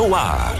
no ar.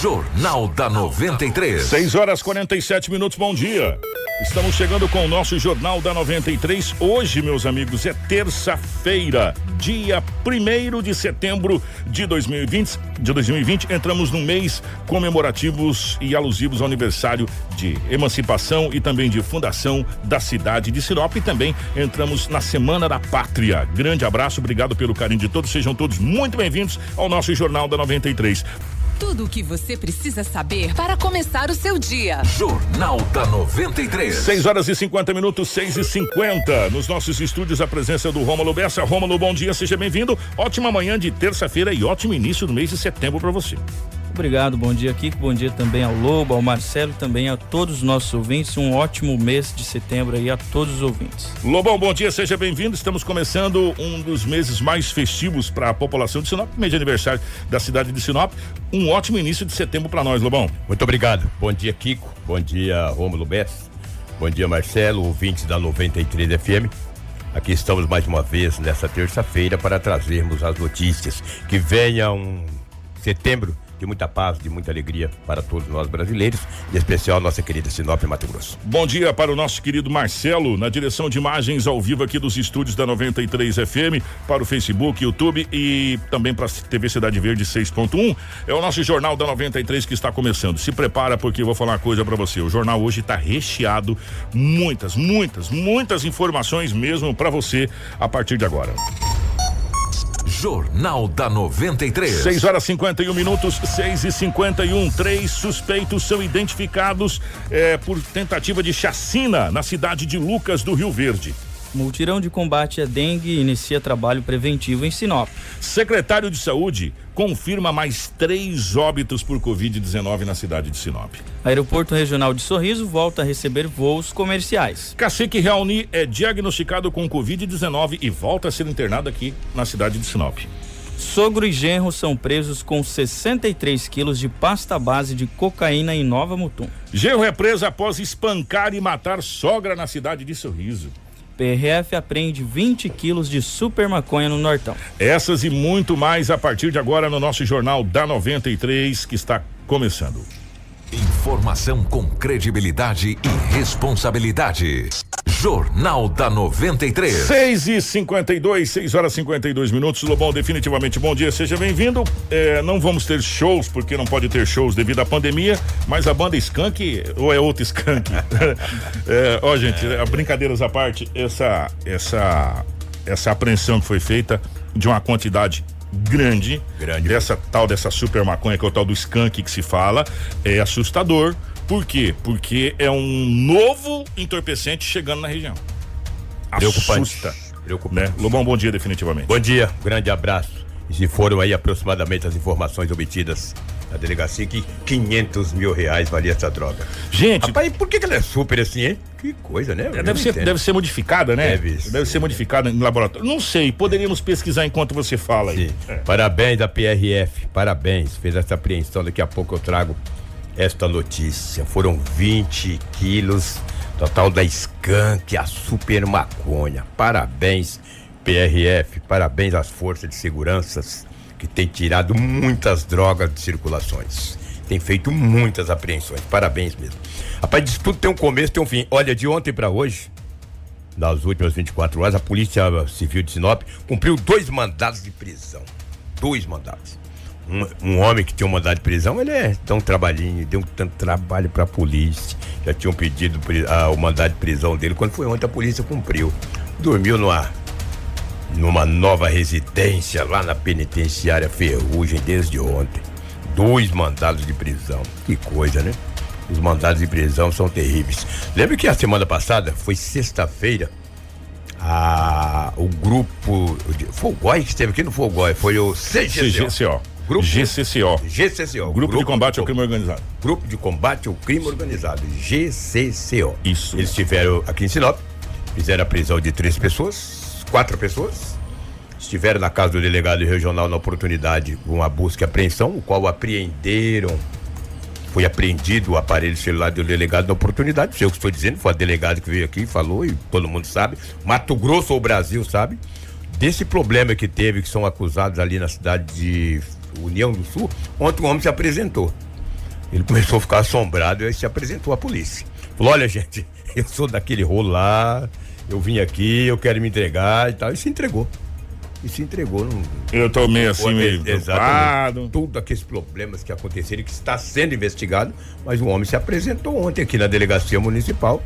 Jornal da 93. 6 horas 47 minutos, bom dia. Estamos chegando com o nosso Jornal da 93. Hoje, meus amigos, é terça-feira, dia 1 de setembro de 2020. De 2020, entramos num mês comemorativos e alusivos ao aniversário de emancipação e também de fundação da cidade de Sinop. E também entramos na Semana da Pátria. Grande abraço, obrigado pelo carinho de todos. Sejam todos muito bem-vindos ao nosso Jornal da 93. Tudo o que você precisa saber para começar o seu dia. Jornal da 93. 6 horas e 50 minutos, 6 e 50 Nos nossos estúdios, a presença do Rômulo Bessa. Rômulo, bom dia, seja bem-vindo. Ótima manhã de terça-feira e ótimo início do mês de setembro para você. Obrigado, bom dia Kiko, bom dia também ao Lobo, ao Marcelo, também a todos os nossos ouvintes. Um ótimo mês de setembro aí a todos os ouvintes. Lobão, bom dia, seja bem-vindo. Estamos começando um dos meses mais festivos para a população de Sinop, mês de aniversário da cidade de Sinop. Um ótimo início de setembro para nós, Lobão. Muito obrigado. Bom dia, Kiko. Bom dia, Rômulo Bess. Bom dia, Marcelo, ouvintes da 93 FM. Aqui estamos mais uma vez nessa terça-feira para trazermos as notícias. Que venha um setembro de muita paz, de muita alegria para todos nós brasileiros, em especial nossa querida Sinop Mato Grosso. Bom dia para o nosso querido Marcelo, na direção de imagens ao vivo aqui dos estúdios da 93 FM, para o Facebook, YouTube e também para a TV Cidade Verde 6.1. É o nosso Jornal da 93 que está começando. Se prepara porque eu vou falar uma coisa para você. O jornal hoje está recheado, muitas, muitas, muitas informações mesmo para você a partir de agora. Jornal da 93. 6 horas 51 minutos, 6 e 51 Três suspeitos são identificados eh, por tentativa de chacina na cidade de Lucas do Rio Verde. Multirão de combate à dengue inicia trabalho preventivo em Sinop. Secretário de Saúde confirma mais três óbitos por Covid-19 na cidade de Sinop. Aeroporto Regional de Sorriso volta a receber voos comerciais. Cacique Raoni é diagnosticado com Covid-19 e volta a ser internado aqui na cidade de Sinop. Sogro e genro são presos com 63 quilos de pasta base de cocaína em Nova Mutum. Genro é preso após espancar e matar sogra na cidade de Sorriso. PRF apreende 20 quilos de super maconha no Nortão. Essas e muito mais a partir de agora no nosso Jornal da 93, que está começando. Informação com credibilidade e responsabilidade. Jornal da 93. 6 e 52, 6 horas e 52 minutos. Lobão, definitivamente bom dia, seja bem-vindo. É, não vamos ter shows, porque não pode ter shows devido à pandemia, mas a banda Skank, ou é outra Skank? é, ó, gente, é. brincadeiras à parte, essa, essa, essa apreensão que foi feita de uma quantidade grande, grande dessa tal dessa super maconha que é o tal do skunk que se fala, é assustador. Por quê? Porque é um novo entorpecente chegando na região. Assusta. Preocupante. Né? Lobão, bom dia definitivamente. Bom dia, grande abraço. E se foram aí aproximadamente as informações obtidas na delegacia que 500 mil reais valia essa droga. Gente. Rapaz, por que, que ela é super assim, hein? Que coisa, né? É, deve, ser, deve ser modificada, né? Deve, deve ser modificada em laboratório. Não sei, poderíamos pesquisar enquanto você fala aí. É. Parabéns da PRF, parabéns. Fez essa apreensão, daqui a pouco eu trago esta notícia. Foram 20 quilos total da Skank, a super maconha. Parabéns, PRF, parabéns às forças de seguranças que tem tirado muitas drogas de circulações. Tem feito muitas apreensões. Parabéns mesmo. Rapaz, disso tudo tem um começo, tem um fim. Olha, de ontem para hoje, nas últimas 24 horas, a Polícia Civil de Sinop cumpriu dois mandados de prisão. Dois mandados. Um, um, homem que tinha um mandado de prisão, ele é tão trabalhinho, deu tanto trabalho para a polícia. Já tinham pedido ah, o mandado de prisão dele. Quando foi ontem, a polícia cumpriu. Dormiu numa numa nova residência lá na penitenciária Ferrugem desde ontem. Dois mandados de prisão. Que coisa, né? Os mandados de prisão são terríveis. Lembra que a semana passada, foi sexta-feira, a, o grupo. Fogói que esteve aqui no Fogói, foi o CGCO. CGCO. Grupo, GCCO. GCCO. Grupo, grupo de combate ao crime organizado. Grupo de combate ao crime organizado. GCCO. Isso. Eles estiveram aqui em Sinop, fizeram a prisão de três pessoas, quatro pessoas estiveram na casa do delegado regional na oportunidade com uma busca e apreensão, o qual apreenderam. Foi apreendido o aparelho celular do delegado na oportunidade. Sei o que estou dizendo, foi a delegada que veio aqui e falou, e todo mundo sabe. Mato Grosso ou Brasil sabe. Desse problema que teve, que são acusados ali na cidade de União do Sul, ontem o homem se apresentou. Ele começou a ficar assombrado e se apresentou à polícia. Falou: olha, gente, eu sou daquele rolo lá, eu vim aqui, eu quero me entregar e tal. E se entregou. E se entregou. Não... Eu tô meio assim, meio preocupado. Tudo aqueles problemas que aconteceram e que está sendo investigado, mas o homem se apresentou ontem aqui na delegacia municipal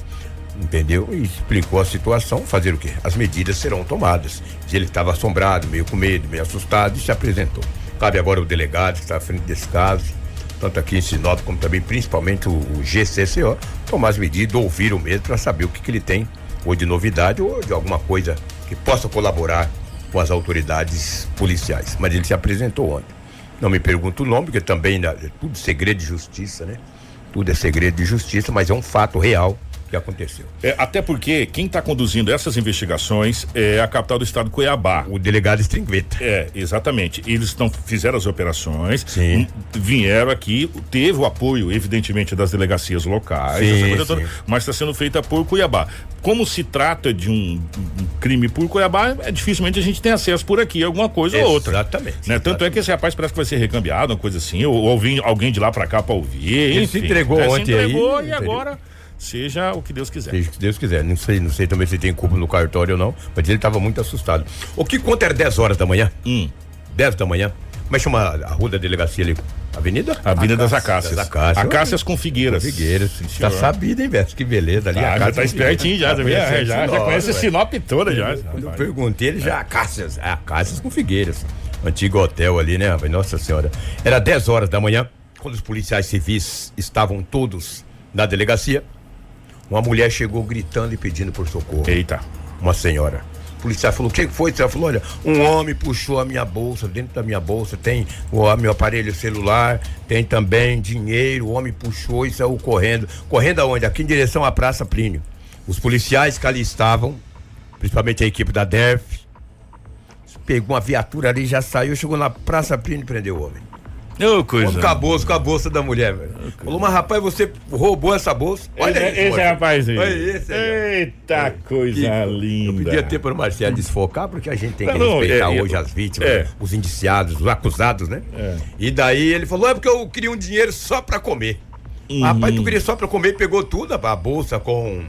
entendeu? E explicou a situação, fazer o quê? As medidas serão tomadas. Ele estava assombrado, meio com medo, meio assustado, e se apresentou. Cabe agora o delegado que está à frente desse caso, tanto aqui em Sinop como também principalmente o, o GCCO, tomar as medidas, ouvir o mesmo para saber o que, que ele tem, ou de novidade, ou de alguma coisa que possa colaborar com as autoridades policiais. Mas ele se apresentou ontem. Não me pergunto o nome, porque também é tudo segredo de justiça, né? Tudo é segredo de justiça, mas é um fato real que aconteceu. É, até porque quem está conduzindo essas investigações é a capital do estado Cuiabá. O delegado Stringveta. É, exatamente. Eles não fizeram as operações, sim. vieram aqui, teve o apoio, evidentemente, das delegacias locais, sim, toda, mas está sendo feita por Cuiabá. Como se trata de um, um, crime por Cuiabá, é dificilmente a gente tem acesso por aqui, alguma coisa exatamente, ou outra. Exatamente. Né? Tanto é que esse rapaz parece que vai ser recambiado, uma coisa assim, ou, ou alguém, alguém de lá para cá para ouvir. Ele enfim, se entregou ontem se entregou aí. E agora seja o que Deus quiser. Seja o que Deus quiser. Não sei, não sei também se tem culpa no cartório ou não, mas ele estava muito assustado. O que conta era 10 horas da manhã? Hum. 10 da manhã. Como é que chama a rua da delegacia ali? Avenida? Avenida das Acácias. Das Acácias. Acácias com Figueiras. Com Figueiras. Tá sabido, hein, Beto? Que beleza ali. Ah, já tá espertinho já, já, já, já, já conhece a Sinop toda já. Quando eu perguntei, ele já Acácias. É, Acácias com Figueiras. Antigo hotel ali, né, Nossa Senhora. Era 10 horas da manhã, quando os policiais civis estavam todos na delegacia. Uma mulher chegou gritando e pedindo por socorro. Eita. Uma senhora. O policial falou: O que foi? Ela falou: Olha, um homem puxou a minha bolsa. Dentro da minha bolsa tem o meu aparelho celular, tem também dinheiro. O homem puxou e saiu correndo. Correndo aonde? Aqui em direção à Praça Plínio. Os policiais que ali estavam, principalmente a equipe da DERF, pegou uma viatura ali, já saiu, chegou na Praça Plínio e prendeu o homem. Coisa. Com a bolsa da mulher, velho. Oh, Falou, mas rapaz, você roubou essa bolsa. Olha esse, esse é rapaz aí. Olha esse aí. Eita é. coisa e, linda. Eu pedia tempo pro Marcelo desfocar, porque a gente tem que não, respeitar é, hoje é, as vítimas, é. os indiciados, os acusados, né? É. E daí ele falou, é porque eu queria um dinheiro só pra comer. Uhum. Rapaz, tu queria só pra comer, pegou tudo, a bolsa com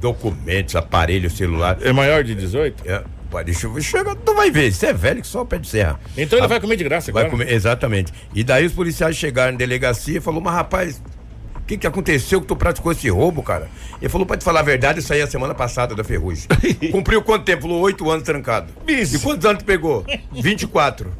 documentos, aparelho, celular. É maior de 18? É. Pai, deixa eu ver. Chega, tu vai ver, você é velho que só pé de serra. Então ele vai comer de graça vai agora? Comer, exatamente. E daí os policiais chegaram na delegacia e falou, mas rapaz, o que que aconteceu que tu praticou esse roubo, cara? Ele falou, pra te falar a verdade, eu saí a semana passada da ferrugem. Cumpriu quanto tempo? Falou, oito anos trancado. Bicho. E quantos anos tu pegou? 24.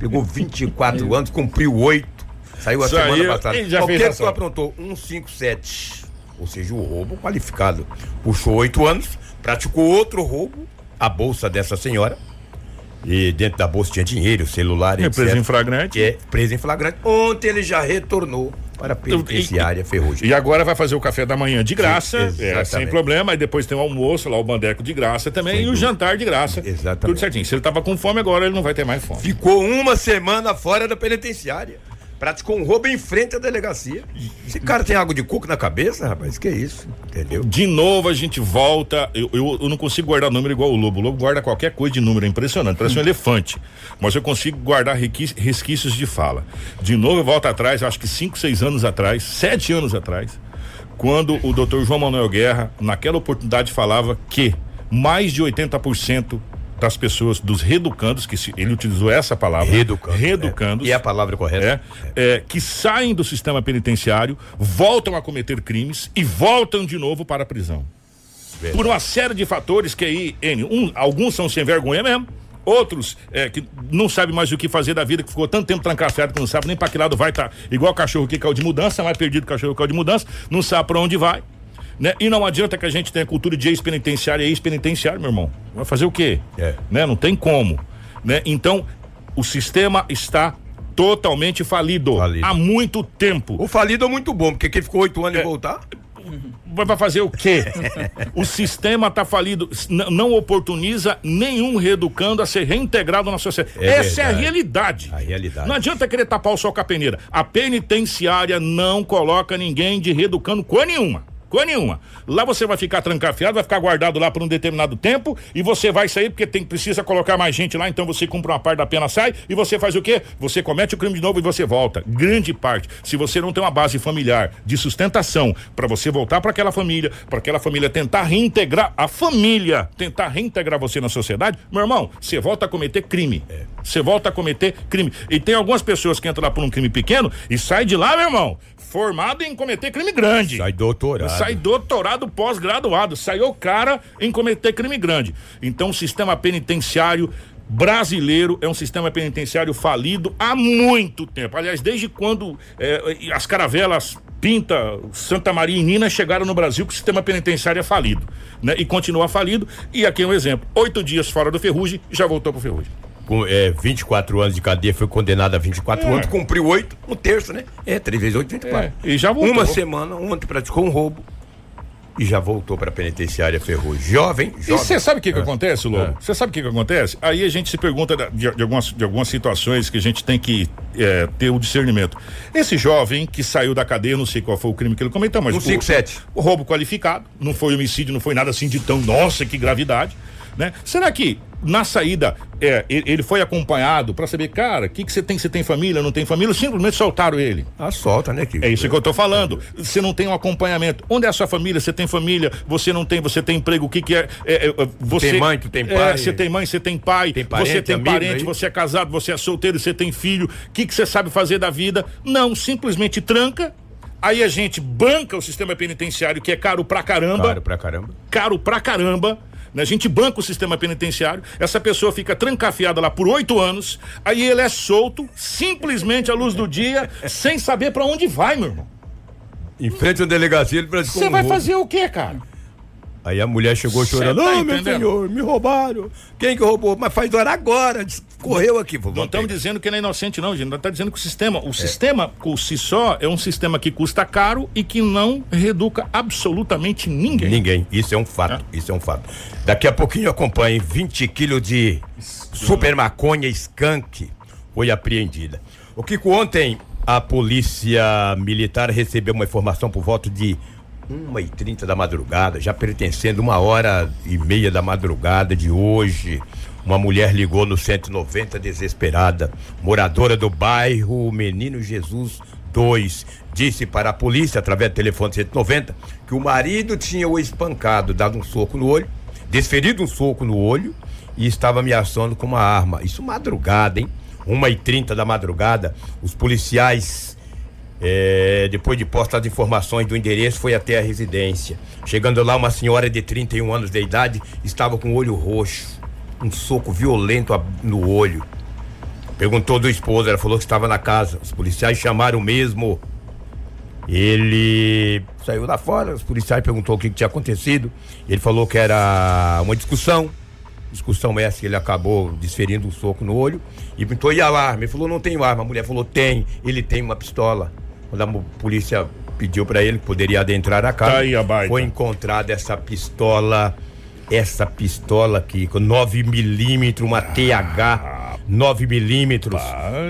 Pegou 24 anos, cumpriu oito. Saiu a Isso semana aí, passada. o que que tu aprontou? 157. Ou seja, o roubo qualificado. Puxou oito anos, praticou outro roubo, a bolsa dessa senhora. E dentro da bolsa tinha dinheiro, celular, É etc. preso em flagrante. É, preso em flagrante. Ontem ele já retornou para a penitenciária Ferrugem. E agora vai fazer o café da manhã de graça, Sim, é, sem problema. E depois tem o almoço lá, o bandeco de graça também. Sem e o dúvida. jantar de graça. Exatamente. Tudo certinho. Se ele tava com fome agora, ele não vai ter mais fome. Ficou uma semana fora da penitenciária. Praticou um roubo em frente à delegacia. Esse cara tem água de coco na cabeça, rapaz? Que isso? Entendeu? De novo a gente volta. Eu, eu, eu não consigo guardar número igual o Lobo. O Lobo guarda qualquer coisa de número, é impressionante. Parece um elefante. Mas eu consigo guardar resquícios de fala. De novo eu volto atrás, acho que cinco, seis anos atrás, sete anos atrás, quando o doutor João Manuel Guerra, naquela oportunidade, falava que mais de 80% das pessoas, dos reeducandos, que se- ele utilizou essa palavra. Reeducando. Reeducandos. E é a palavra correta? É, é, que saem do sistema penitenciário, voltam a cometer crimes e voltam de novo para a prisão. Verdade. Por uma série de fatores que aí, N, um, alguns são sem vergonha mesmo, outros é, que não sabem mais o que fazer da vida, que ficou tanto tempo trancafiado que não sabe nem para que lado vai estar. igual cachorro que caiu de mudança, mais perdido cachorro que caiu de mudança, não sabe para onde vai. Né? E não adianta que a gente tenha cultura de ex-penitenciário e ex-penitenciário, meu irmão. Vai fazer o quê? É. Né? Não tem como. Né? Então, o sistema está totalmente falido, Falido. há muito tempo. O falido é muito bom, porque quem ficou oito anos É. e voltar. Vai fazer o quê? o sistema está falido, não oportuniza nenhum reeducando a ser reintegrado na sociedade. É Essa é a verdade. realidade. A realidade. Não adianta querer tapar o sol com a peneira. A penitenciária não coloca ninguém de reeducando coisa nenhuma. Coisa nenhuma. Lá você vai ficar trancafiado, vai ficar guardado lá por um determinado tempo e você vai sair porque tem, precisa colocar mais gente lá, então você cumpre uma parte da pena, sai e você faz o quê? Você comete o crime de novo e você volta. Grande parte. Se você não tem uma base familiar de sustentação para você voltar para aquela família, para aquela família tentar reintegrar a família, tentar reintegrar você na sociedade, meu irmão, você volta a cometer crime. Você volta a cometer crime. E tem algumas pessoas que entram lá por um crime pequeno e sai de lá, meu irmão, formado em cometer crime grande. Sai doutorado. Sai doutorado pós-graduado. Saiu o cara em cometer crime grande. Então o sistema penitenciário brasileiro é um sistema penitenciário falido há muito tempo. Aliás, desde quando eh, as caravelas Pinta, Santa Maria e Nina chegaram no Brasil que o sistema penitenciário é falido, né? E continua falido. E aqui é um exemplo: oito dias fora do Ferrugem, já voltou pro Ferrugem. Com é, 24 anos de cadeia, foi condenado a 24 É. anos, cumpriu 8, um terço, né? É, 3 vezes 8, 24. É, e já voltou. Uma semana, ontem praticou um roubo e já voltou pra penitenciária Ferrugem. Jovem, E jovem. você sabe o que, que acontece, Lobo? É. Você sabe o que, que acontece? Aí a gente se pergunta de, de algumas, de algumas situações que a gente tem que é, ter o discernimento. Esse jovem que saiu da cadeia, não sei qual foi o crime que ele cometeu, mas. Um o- 57. O roubo qualificado, não foi homicídio, não foi nada assim de tão, nossa, que gravidade, né? Será que na saída é, ele, foi acompanhado pra saber, cara, o que que você tem? Você tem família, não tem família? Simplesmente soltaram ele? Ah, solta, né, que É isso que eu tô falando. Você não tem um acompanhamento. Onde é a sua família? Você tem família? Você não tem? Você tem emprego? O que que é? é, é, você tem mãe, tu tem É, pai. você tem mãe, você tem pai. Tem parente, você tem amigo parente. Você é casado. Você é solteiro. Você tem filho. O que que você sabe fazer da vida? Não, simplesmente tranca. Aí a gente banca o sistema penitenciário que é caro pra caramba Claro, pra caramba. caro pra caramba. Né? A gente banca o sistema penitenciário, essa pessoa fica trancafiada lá por oito anos, aí ele é solto, simplesmente à luz do dia, sem saber pra onde vai, meu irmão. Em frente à delegacia, ele praticou Você um vai roubo. fazer o quê, cara? Aí a mulher chegou chorando, tá "Ah, meu senhor, me roubaram. Quem que roubou? Mas faz hora agora, correu aqui. Vou Não estamos dizendo que ele é inocente, não, gente. Nós estamos dizendo que o sistema, o sistema por si só é um sistema que custa caro e que não reeduca absolutamente ninguém. Ninguém, isso é um fato, isso é um fato. Daqui a pouquinho eu acompanho 20 quilos de super maconha skunk foi apreendida. O Kiko, ontem a polícia militar recebeu uma informação por volta de 1h30 da madrugada, já pertencendo uma hora e meia da madrugada de hoje. Uma mulher ligou no 190 desesperada, moradora do bairro Menino Jesus 2, disse para a polícia, através do telefone 190, que o marido tinha o espancado, dado um soco no olho, desferido um soco no olho e estava ameaçando com uma arma. Isso madrugada, hein? 1h30 da madrugada, os policiais é, depois de postar as informações do endereço, foi até a residência. Chegando lá, uma senhora de 31 anos de idade estava com o olho roxo, um soco violento no olho. Perguntou do esposo, ela falou que estava na casa. Os policiais chamaram mesmo. Ele saiu lá fora, os policiais perguntou o que, que tinha acontecido. Ele falou que era uma discussão. Discussão essa que ele acabou desferindo um soco no olho e perguntou: e a arma? Ele falou: não tenho arma. A mulher falou: tem. Ele tem uma pistola. Quando a polícia pediu para ele que poderia adentrar a casa, Tá foi encontrada essa pistola. Essa pistola aqui, com 9 milímetros, uma TH 9 milímetros.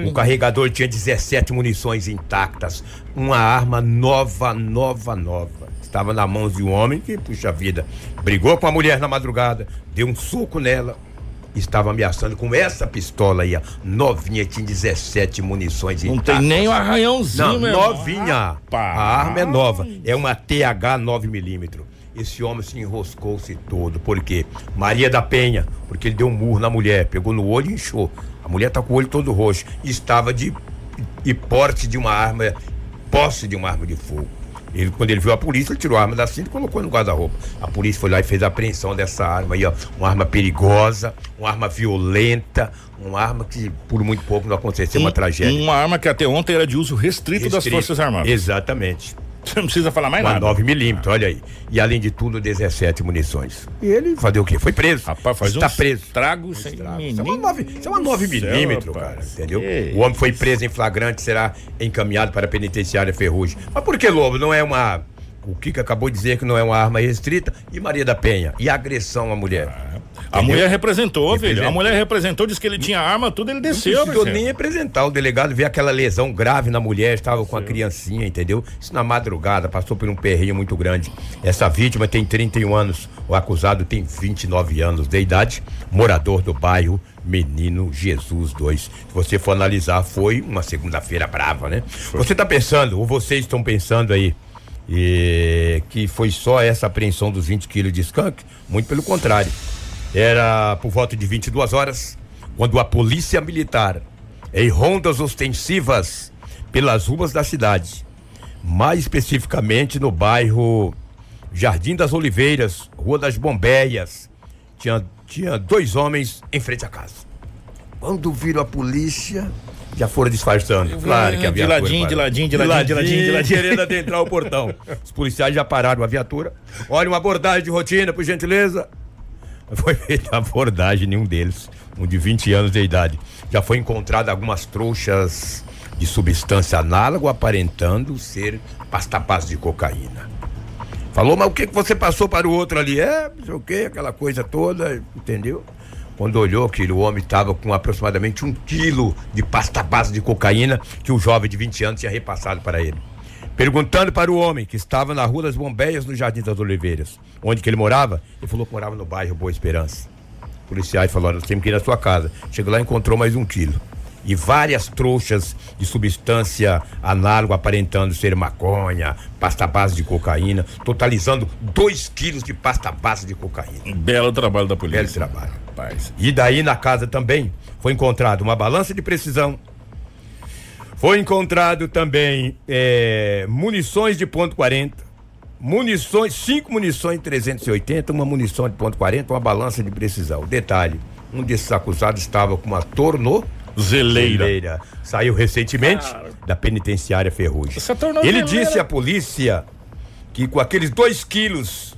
O carregador tinha 17 munições intactas. Uma arma nova, nova, nova. Estava na mão de um homem que, puxa vida, brigou com a mulher na madrugada, deu um soco nela. Estava ameaçando com essa pistola aí, ó. Novinha, tinha 17 munições Não intactas. tem nem um arranhãozinho, Não, novinha. Rapaz. A arma é nova. É uma TH 9mm. Esse homem se enroscou-se todo. Por quê? Maria da Penha, porque ele deu um murro na mulher, pegou no olho e inchou. A mulher tá com o olho todo roxo. E estava de, de porte de uma arma, posse de uma arma de fogo. Ele, quando ele viu a polícia, ele tirou a arma da cinta e colocou no guarda-roupa. A polícia foi lá e fez a apreensão dessa arma aí, ó. Uma arma perigosa, uma arma violenta, uma arma que por muito pouco não aconteceu uma Um- tragédia. Uma arma que até ontem era de uso restrito, das Restrito. Forças Armadas. Exatamente. Você não precisa falar mais Uma nada. 9 milímetros, olha aí. E além de tudo, 17 munições. E ele fazer o quê? Foi preso. Rapaz, faz Está uns preso. tragos sem Isso é uma menino 9, isso é uma 9 do céu, milímetros, rapaz. cara. Entendeu? Que O homem foi preso em flagrante, será encaminhado para a penitenciária Ferrugem. Mas por que, Lobo? Não é uma. O Kika acabou de dizer que não é uma arma restrita. E Maria da Penha? E agressão à mulher? A mulher representou, filho. A mulher representou, disse que ele tinha arma, tudo, ele desceu, Não precisou nem representar. O delegado vê aquela lesão grave na mulher, estava com a criancinha, entendeu? Isso na madrugada, passou por um perreio muito grande. Essa vítima tem 31 anos, o acusado tem 29 anos de idade, morador do bairro Menino Jesus 2. Se você for analisar, foi uma segunda-feira brava, né? Você tá pensando, ou vocês estão pensando aí, e que foi só essa apreensão dos 20 quilos de skunk? Muito pelo contrário. Era por volta de 22 horas, quando a polícia militar, em rondas ostensivas pelas ruas da cidade, mais especificamente no bairro Jardim das Oliveiras, Rua das Bombeias, tinha, tinha dois homens em frente à casa. Quando viram a polícia, já foram disfarçando. Claro que a De viatura ladinho, de ladinho, de ladinho, de ladinho, de ladinho. Querendo adentrar o portão. Os policiais já pararam a viatura. Olha, uma abordagem de rotina, por gentileza. Foi feita a abordagem, nenhum deles, um de 20 anos de idade. Já foi encontrado algumas trouxas de substância análoga aparentando ser pasta base de cocaína. Falou, mas o que, que você passou para o outro ali? É, não sei o que, aquela coisa toda, entendeu? Quando olhou que o homem estava com aproximadamente um quilo de pasta base de cocaína que o jovem de 20 anos tinha repassado para ele. Perguntando para o homem que estava na Rua das Bombeias, no Jardim das Oliveiras, onde que ele morava, ele falou que morava no bairro Boa Esperança. Policiais falaram, nós temos que ir na sua casa. Chegou lá e encontrou mais um quilo. E várias trouxas de substância análoga aparentando ser maconha, pasta base de cocaína, totalizando dois quilos de pasta base de cocaína. Belo trabalho da polícia. Belo trabalho. Rapaz. E daí na casa também foi encontrado uma balança de precisão. Foi encontrado também eh, munições de ponto 40. Munições, cinco munições de 380, uma munição de ponto 40, uma balança de precisão. Detalhe, um desses acusados estava com uma tornozeleira. Zeleira. Saiu recentemente da penitenciária Ferrugem. Ele disse à polícia que com aqueles dois quilos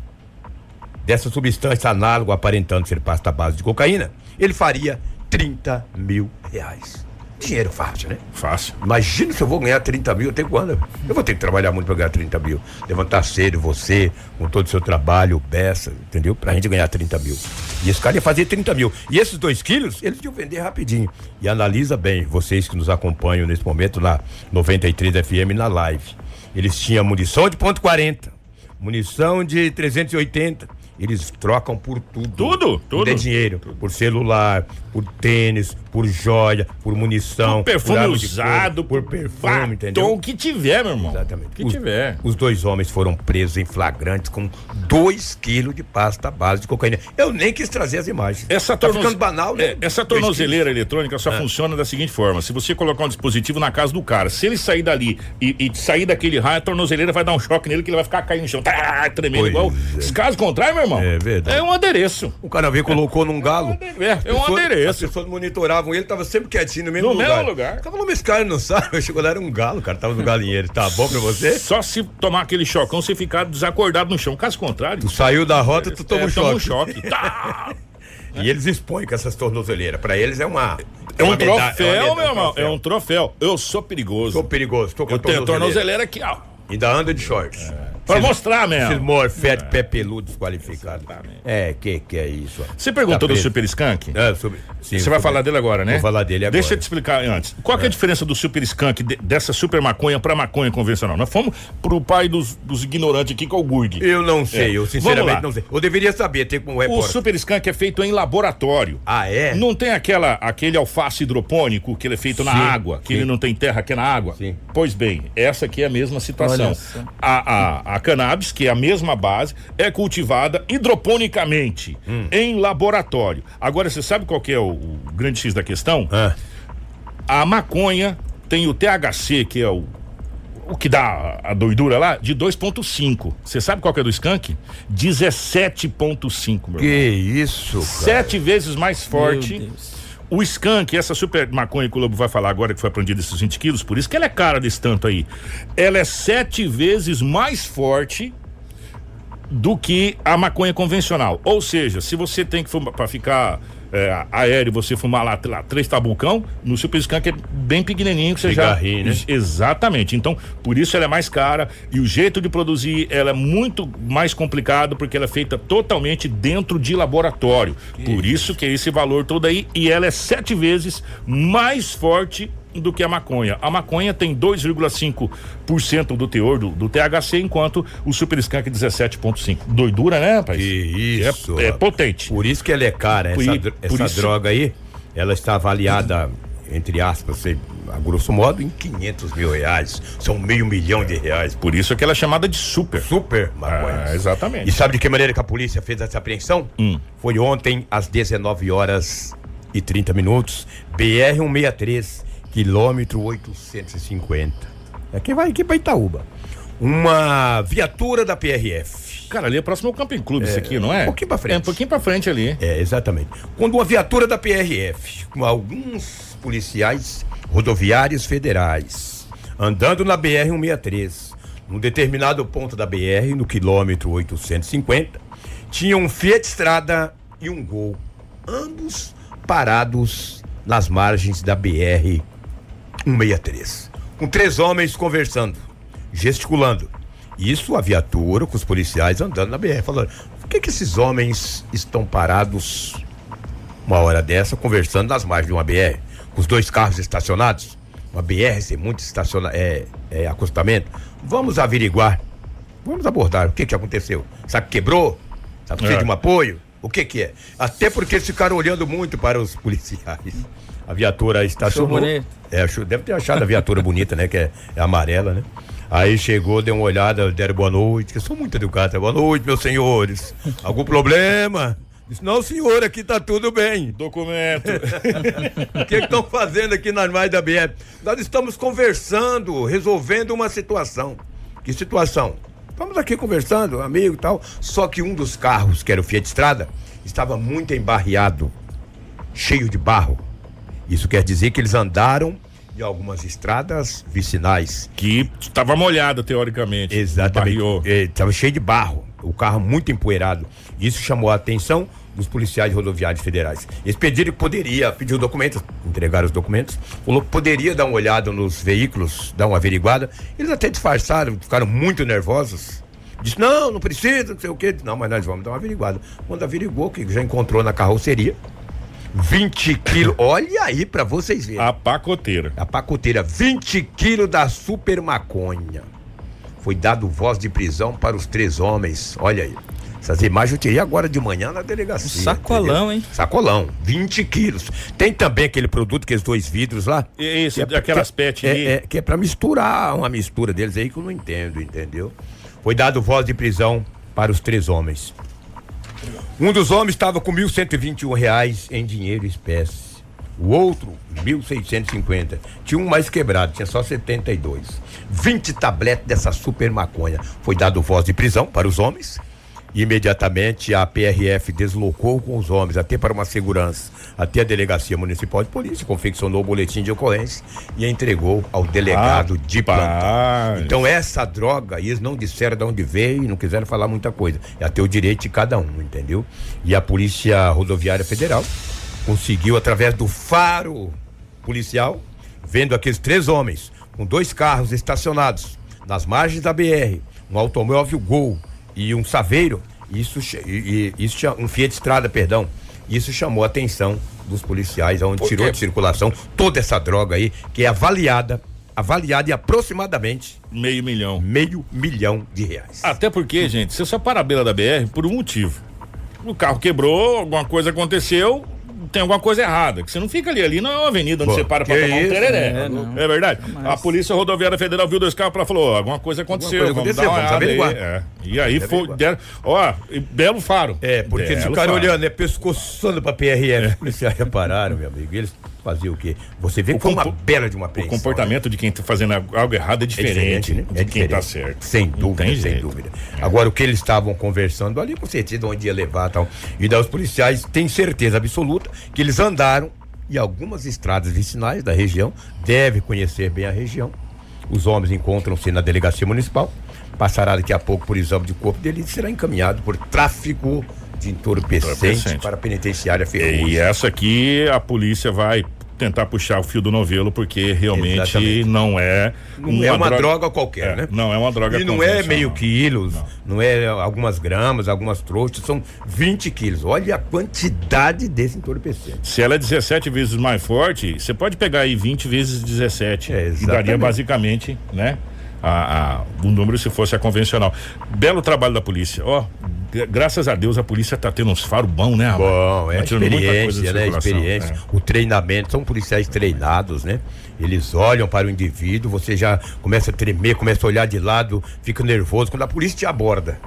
dessa substância análoga aparentando ser pasta base de cocaína, ele faria 30 mil reais. Dinheiro fácil, né? Fácil. Imagina se eu vou ganhar 30 mil, eu tenho quando? Eu vou ter que trabalhar muito para ganhar 30 mil. Levantar cedo, você, com todo o seu trabalho, o Bessa, entendeu? Pra gente ganhar 30 mil. E esse cara ia fazer 30 mil. E esses dois quilos, eles iam vender rapidinho. E analisa bem, vocês que nos acompanham nesse momento na 93 FM na live. Eles tinham munição de ponto 40, munição de 380. Eles trocam por tudo. Tudo, tudo. Por dinheiro, por celular, por tênis, por joia, por munição. Por perfume de usado, fogo, por perfume, batom, entendeu? o que tiver, meu irmão. Exatamente. O que os, tiver. Os dois homens foram presos em flagrantes com 2 quilos de pasta base de cocaína. Eu nem quis trazer as imagens. Essa, tá ficando banal, né? É, essa tornozeleira eletrônica É. só funciona da seguinte forma: se você colocar um dispositivo na casa do cara, se ele sair dali e, e sair daquele raio, a tornozeleira vai dar um choque nele que ele vai ficar caindo no chão, tá, tremendo Pois igual. é. Caso contrário, meu irmão, É verdade. é um adereço. O cara veio colocou num galo. É, é um adereço. As pessoas monitoravam ele, tava sempre quietinho no mesmo No lugar. mesmo lugar. O cara falou, mas esse cara não sabe. Chegou lá, era um galo, cara. Tava no galinheiro. Tá bom pra você? Só se tomar aquele chocão, você ficar desacordado no chão. Caso contrário, Tu saiu da rota, tu toma é, um toma choque. um choque. Tá. E eles expõem com essas tornozeleiras. Pra eles é uma. É um uma medalha- troféu, uma medalha- meu irmão. É um troféu. Eu sou perigoso. Tô perigoso, tô com Eu tenho a tornozeleira. aqui, ó. Ainda anda de shorts. Pra mostrar Esses mesmo. morfete, pé peludo desqualificado. É, que que é isso? Você perguntou Tá do. Super Skunk? É, sobre- sim, Você vai sobre- falar dele agora, né? Vou falar dele agora. Deixa eu te explicar antes. Qual que é a diferença do super skunk, de- dessa super maconha pra maconha convencional? Nós fomos pro pai dos, dos ignorantes aqui, que é o Gurg. Eu não sei, É. eu Vamos lá. sinceramente não sei. Eu deveria saber, tem como O repórter. super skunk é feito em laboratório. Ah, é? Não tem aquela, aquele alface hidropônico que ele é feito na Sim, água, que sim. ele não tem terra, que é na água? Sim. Pois bem, essa aqui é a mesma situação. A, a, a cannabis, que é a mesma base, é cultivada hidroponicamente, Hum. em laboratório. Agora, você sabe qual que é o, o grande X da questão? Ah, A maconha tem o THC, que é o, o que dá a doidura lá, de 2,5. Você sabe qual que é do skunk? 17,5, meu que irmão. isso, cara. Sete vezes mais forte. O skunk, essa super maconha que o Lobo vai falar agora, que foi apreendida esses 20 quilos, por isso que ela é cara desse tanto aí. Ela é sete vezes mais forte do que a maconha convencional. Ou seja, se você tem que para ficar é, aéreo, você fumar lá, lá três tabucão, no Super Skunk é bem pequenininho que você Cigarrinho, já. né? Exatamente. Então, por isso ela é mais cara e o jeito de produzir ela é muito mais complicado porque ela é feita totalmente dentro de laboratório. por isso que é esse valor todo aí e ela é sete vezes mais forte do que a maconha. A maconha tem 2,5% do teor do, do THC, enquanto o Super Skunk é 17,5%. Doidura, né, rapaz? Que isso. É, é potente. Por isso que ela é cara. Por Essa, por essa isso- droga aí, ela está avaliada, entre aspas, a grosso modo, em 500 mil reais. São meio milhão de reais. Por isso que ela é chamada de super. Super maconha. Ah, exatamente. E sabe de que maneira que a polícia fez essa apreensão? Hum. Foi ontem, às 19 horas e 30 minutos, BR-163, quilômetro 850. Aqui vai aqui pra Itaúba. Uma viatura da PRF. Cara, ali é próximo ao Camping Clube, isso aqui, não é? um pouquinho pra frente. É um pouquinho pra frente ali. É, exatamente. Quando uma viatura da PRF, com alguns policiais rodoviários federais, andando na BR-163, num determinado ponto da BR, no quilômetro 850, tinha um Fiat Strada e um Gol, ambos parados nas margens da BR-163, com três homens conversando, gesticulando. Isso a viatura com os policiais andando na BR, falando: por que, que esses homens estão parados uma hora dessa conversando nas margens de uma BR, com os dois carros estacionados? Uma BR sem muito estaciona é, é, acostamento. Vamos averiguar, vamos abordar o que, que aconteceu. Sabe que quebrou? Sabe que precisa É. de um apoio? O que, que é? Até porque eles ficaram olhando muito para os policiais. A viatura estacionou. É, deve ter achado a viatura bonita, né? Que é, é amarela, né? Aí chegou, deu uma olhada, deram boa noite, que eu sou muito educado. Boa noite, meus senhores. Algum problema? Disse, não, senhor, aqui tá tudo bem. Documento. O que estão fazendo aqui nas margens da BR? Nós estamos conversando, resolvendo uma situação. Que situação? Estamos aqui conversando, amigo e tal. Só que um dos carros, que era o Fiat Strada, estava muito embarreado, cheio de barro. Isso quer dizer que eles andaram em algumas estradas vicinais. que estava molhada, teoricamente. Exatamente. Estava cheio de barro, o carro muito empoeirado. Isso chamou a atenção dos policiais rodoviários federais. Eles pediram que poderia, pediu documentos, entregaram os documentos, falou que poderia dar uma olhada nos veículos, dar uma averiguada. Eles até disfarçaram, ficaram muito nervosos. Disse, não, não precisa, não sei o quê. Não, mas nós vamos dar uma averiguada. Quando averigou, que já encontrou na carroceria, 20 quilos. Olha aí pra vocês verem. A pacoteira. A pacoteira, 20 quilos da super maconha. Foi dado voz de prisão para os três homens. Olha aí. Essas imagens eu tirei agora de manhã na delegacia. Um sacolão, entendeu? hein? Sacolão, 20 quilos. Tem também aquele produto, aqueles dois vidros lá. Esse, que é- aquelas que- pet é, é, que é pra misturar, uma mistura deles aí que eu não entendo, entendeu? Foi dado voz de prisão para os três homens. Um dos homens estava com 1.121 reais em dinheiro espécie. O outro, 1.650. Tinha um mais quebrado, tinha só 72. 20 tabletes dessa super maconha. Foi dado voz de prisão para os homens. Imediatamente a PRF deslocou com os homens até para uma segurança, até a Delegacia Municipal de Polícia, confeccionou o boletim de ocorrência e entregou ao delegado de plantão. Então essa droga, e eles não disseram de onde veio e não quiseram falar muita coisa. É até o direito de cada um, entendeu? E a Polícia Rodoviária Federal conseguiu, através do faro policial, vendo aqueles três homens com dois carros estacionados nas margens da BR, um automóvel Gol e um Saveiro, isso, e, e- isso um Fiat Strada, perdão. Isso chamou a atenção dos policiais, onde tirou de circulação toda essa droga aí, que é avaliada, avaliada em aproximadamente Meio milhão. meio milhão de reais. Até porque, gente, você só para a beira da BR por um motivo. O carro quebrou, alguma coisa aconteceu, tem alguma coisa errada. Que você não fica ali, ali na avenida onde Pô, você para pra que tomar um tereré. É, É, não. verdade? Mas- A Polícia Rodoviária Federal viu dois carros e falou: ó, alguma coisa aconteceu, coisa vamos aconteceu, dar uma vamos olhada aí. É. E aí Vamos foi. Deram, ó, e belo faro. É, porque eles Belo ficaram faro. olhando, né? Pescoçando pra PRF. Os policiais repararam, meu amigo. Eles faziam o quê? Você vê que O foi uma bela de uma O apreensão, comportamento de quem tá fazendo algo errado é né? É diferente, diferente, né? de É quem tá diferente. certo. Sem dúvida, sem jeito. dúvida. Agora, o que eles estavam conversando ali, com certeza, onde ia levar e tal. E daí os policiais têm certeza absoluta que eles andaram em algumas estradas vicinais da região, deve conhecer bem a região. Os homens encontram-se na delegacia municipal, passará daqui a pouco por exame de corpo dele e será encaminhado por tráfico de entorpecente, Entorpecente. para a penitenciária. E essa aqui a polícia vai tentar puxar o fio do novelo porque realmente Exatamente. não é Não é uma droga qualquer, É, né? Não é uma droga E não é meio quilos, não. é algumas gramas, algumas trouxas, são 20 quilos. Olha a quantidade desse entorpecente. Se ela é 17 vezes mais forte, você pode pegar aí 20 vezes 17. É, e daria basicamente, né? A, a- o número se fosse a convencional. Belo trabalho da polícia. Ó, gra- graças a Deus a polícia tá tendo uns faros bons, né? rapaz? Bom, é Tá experiência, né? Experiência. É. O treinamento, são policiais treinados, né? Eles olham para o indivíduo, você já começa a tremer, começa a olhar de lado, fica nervoso. Quando a polícia te aborda,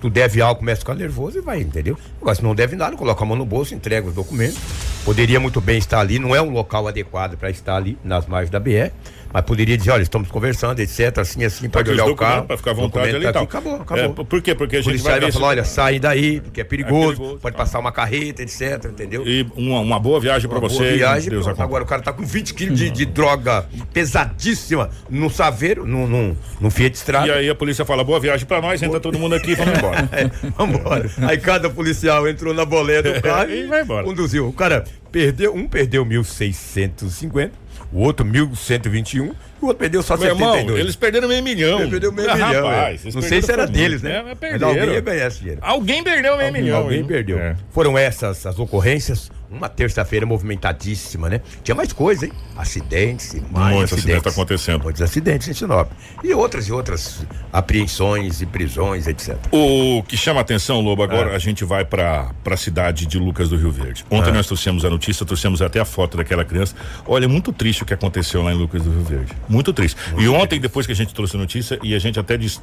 tu deve algo, começa a ficar nervoso e vai, entendeu? Agora, se não deve nada, coloca a mão no bolso, entrega os documentos. Poderia muito bem estar ali, não é um local adequado para estar ali, nas margens da BR, mas poderia dizer, olha, estamos conversando, etc, assim, assim, pode olhar o carro. Pra ficar à vontade ali tá tal. aqui, Acabou, acabou. É, por quê? Porque a gente vai vai falar, olha, sai daí, porque é perigoso, perigoso, pode tá. passar uma carreta, etc, entendeu? E uma, uma boa viagem pra Uma você. boa viagem, Deus pronto. Agora o cara tá com 20 quilos de, de droga pesadíssima num saveiro, num, num, num Fiat Strada. E aí a polícia fala, boa viagem pra nós, entra todo mundo aqui e vamos embora. É, vambora. Aí cada policial entrou na boleta do carro E vai embora. conduziu. O cara perdeu, um perdeu 1.650, o outro 1.121 e o outro perdeu só Meu irmão, 72. eles perderam meio milhão. Ele perdeu meio Ah, milhão. rapaz, é. eles Não sei perderam se era deles, né? É, mas mas perderam. alguém ia ganhar esse dinheiro. Alguém perdeu meio milhão. Alguém hein? perdeu. É. Foram essas as ocorrências. Uma terça-feira movimentadíssima, né? Tinha mais coisa, hein? Acidentes e mais Muitos acidentes acidentes. acontecendo. Muitos acidentes em Sinop. E outras e outras apreensões e prisões, etc. O que chama a atenção, Lobo, agora É. a gente vai pra pra cidade de Lucas do Rio Verde. Ontem É. nós trouxemos a notícia, trouxemos até a foto daquela criança. Olha, é muito triste o que aconteceu lá em Lucas do Rio Verde. Muito triste. e ontem, depois que a gente trouxe a notícia, e a gente até diz-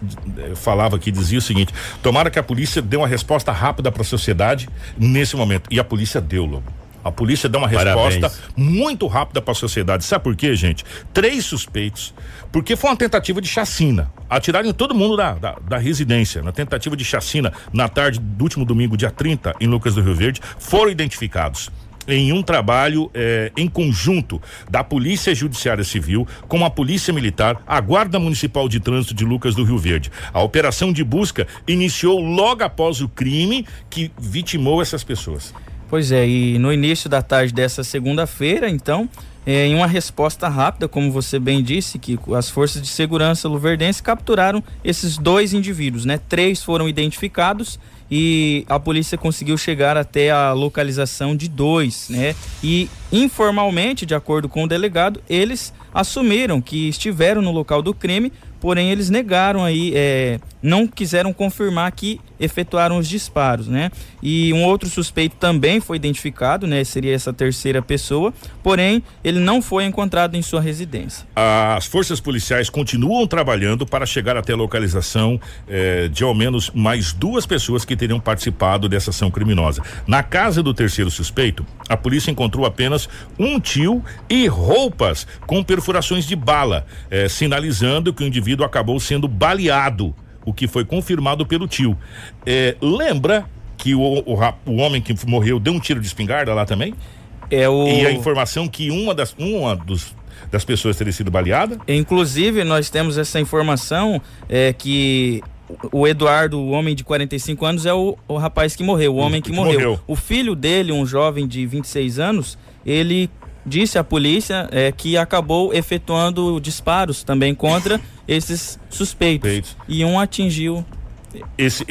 falava aqui, dizia o seguinte: tomara que a polícia dê uma resposta rápida pra sociedade nesse momento. E a polícia deu, Lobo. A polícia deu uma Parabéns. resposta muito rápida para a sociedade. Sabe por quê, gente? Três suspeitos, porque foi uma tentativa de chacina. Atiraram em todo mundo da, da, da residência. Na tentativa de chacina, na tarde do último domingo, dia 30, em Lucas do Rio Verde, foram identificados em um trabalho eh, em conjunto da Polícia Judiciária Civil com a Polícia Militar, a Guarda Municipal de Trânsito de Lucas do Rio Verde. A operação de busca iniciou logo após o crime que vitimou essas pessoas. Pois é, e no início da tarde dessa segunda-feira, então, é, em uma resposta rápida, como você bem disse, que as forças de segurança luverdense capturaram esses dois indivíduos, né? Três foram identificados e a polícia conseguiu chegar até a localização de dois, né? E informalmente, de acordo com o delegado, eles assumiram que estiveram no local do crime, porém eles negaram aí, é, não quiseram confirmar que efetuaram os disparos, né? E um outro suspeito também foi identificado, né? Seria essa terceira pessoa, porém ele não foi encontrado em sua residência. As forças policiais continuam trabalhando para chegar até a localização eh, de ao menos mais duas pessoas que teriam participado dessa ação criminosa. Na casa do terceiro suspeito, a polícia encontrou apenas um tio e roupas com perfurações de bala, eh, sinalizando que o indivíduo acabou sendo baleado, o que foi confirmado pelo tio. Eh, lembra que o, o, o homem que morreu deu um tiro de espingarda lá também? É o E a informação que uma das, uma dos, das pessoas teria sido baleada? Inclusive, nós temos essa informação é, que o Eduardo, o homem de 45 anos, é o, o rapaz que morreu, o homem que, que morreu. morreu. O filho dele, um jovem de 26 anos, ele disse à polícia é, que acabou efetuando disparos também contra esses suspeitos. Suspeitos. E um atingiu. esse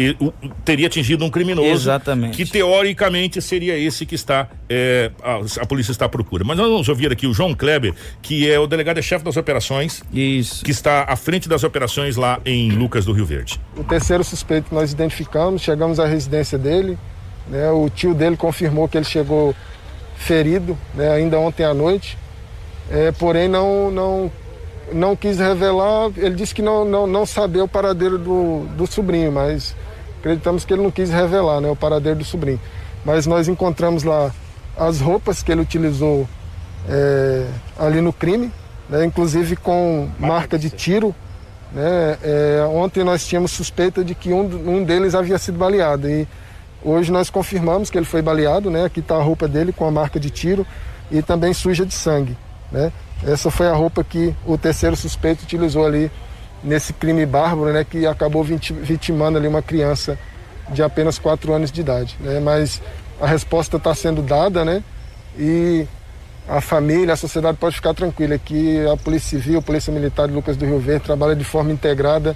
teria atingido um criminoso Exatamente. que teoricamente seria esse que está é, a, a polícia está à procura. Mas nós vamos ouvir aqui o João Kleber, que é o delegado-chefe das operações, Isso. que está à frente das operações lá em Lucas do Rio Verde. O terceiro suspeito que nós identificamos, chegamos à residência dele, né, o tio dele confirmou que ele chegou ferido né, ainda ontem à noite, é, porém não, não, não quis revelar, ele disse que não, não, não sabia o paradeiro do, do sobrinho, mas acreditamos que ele não quis revelar né, o paradeiro do sobrinho. Mas nós encontramos lá as roupas que ele utilizou é, ali no crime, né, inclusive com marca de tiro. Né? É, ontem nós tínhamos suspeita de que um, um deles havia sido baleado e hoje nós confirmamos que ele foi baleado. Né? Aqui está a roupa dele com a marca de tiro e também suja de sangue. Né? Essa foi a roupa que o terceiro suspeito utilizou ali nesse crime bárbaro, né? que acabou viti- vitimando ali uma criança de apenas 4 anos de idade. Né? Mas a resposta está sendo dada, né? E a família, a sociedade pode ficar tranquila que a Polícia Civil, a Polícia Militar de Lucas do Rio Verde trabalha de forma integrada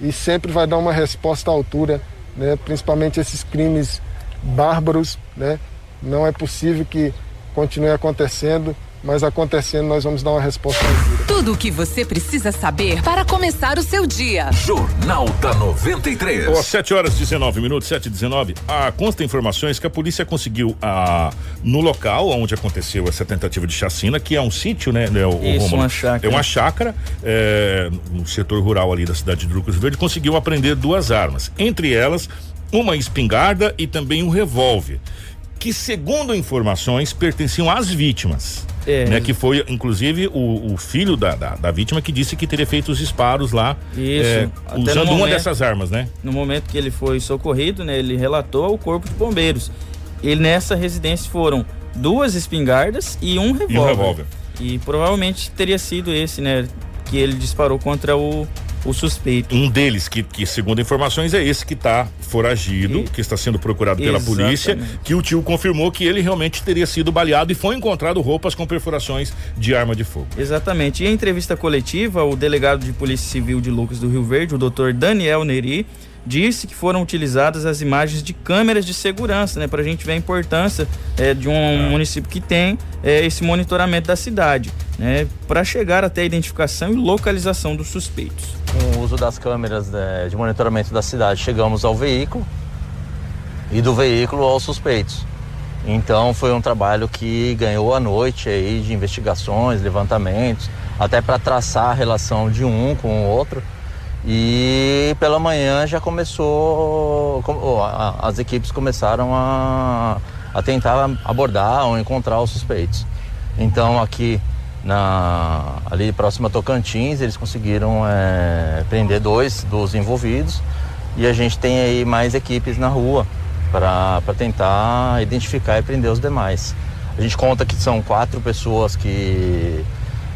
e sempre vai dar uma resposta à altura, né? principalmente esses crimes bárbaros. Né? Não é possível que continue acontecendo mas acontecendo nós vamos dar uma resposta. Tudo o que você precisa saber para começar o seu dia. Jornal da 93. Ó, 7 horas 19 minutos, 7 e 19. A consta informações que a polícia conseguiu a, no local onde aconteceu essa tentativa de chacina, que é um sítio, né? né o, Isso, Romulo? uma chácara. É uma chácara é, no setor rural ali da cidade de Lucas Verde, conseguiu apreender duas armas. Entre elas, uma espingarda e também um revólver. Que, segundo informações, pertenciam às vítimas. É. Né, que foi, inclusive, o, o filho da, da, da vítima que disse que teria feito os disparos lá é, usando uma momento- dessas armas, né? No momento que ele foi socorrido, né, ele relatou ao corpo de bombeiros. E nessa residência foram duas espingardas e um revólver. E um revólver. E provavelmente teria sido esse, né, que ele disparou contra o, o suspeito. Um deles, que, que segundo informações, é esse que está foragido, E- que está sendo procurado pela polícia, Exatamente. que o tio confirmou que ele realmente teria sido baleado e foi encontrado roupas com perfurações de arma de fogo. Exatamente. E em entrevista coletiva, o delegado de Polícia Civil de Lucas do Rio Verde, o Dr. Daniel Neri, disse que foram utilizadas as imagens de câmeras de segurança, né, para a gente ver a importância eh, de um município que tem eh, esse monitoramento da cidade, né, para chegar até a identificação e localização dos suspeitos. com o uso das câmeras né, de monitoramento da cidade, chegamos ao veículo e do veículo aos suspeitos. Então foi um trabalho que ganhou a noite aí de investigações, levantamentos, até para traçar a relação de um com o outro. E pela manhã já começou, as equipes começaram a, a tentar abordar ou encontrar os suspeitos. Então aqui na ali próximo a Tocantins eles conseguiram é, prender dois dos envolvidos e a gente tem aí mais equipes na rua para tentar identificar e prender os demais. A gente conta que são quatro pessoas que,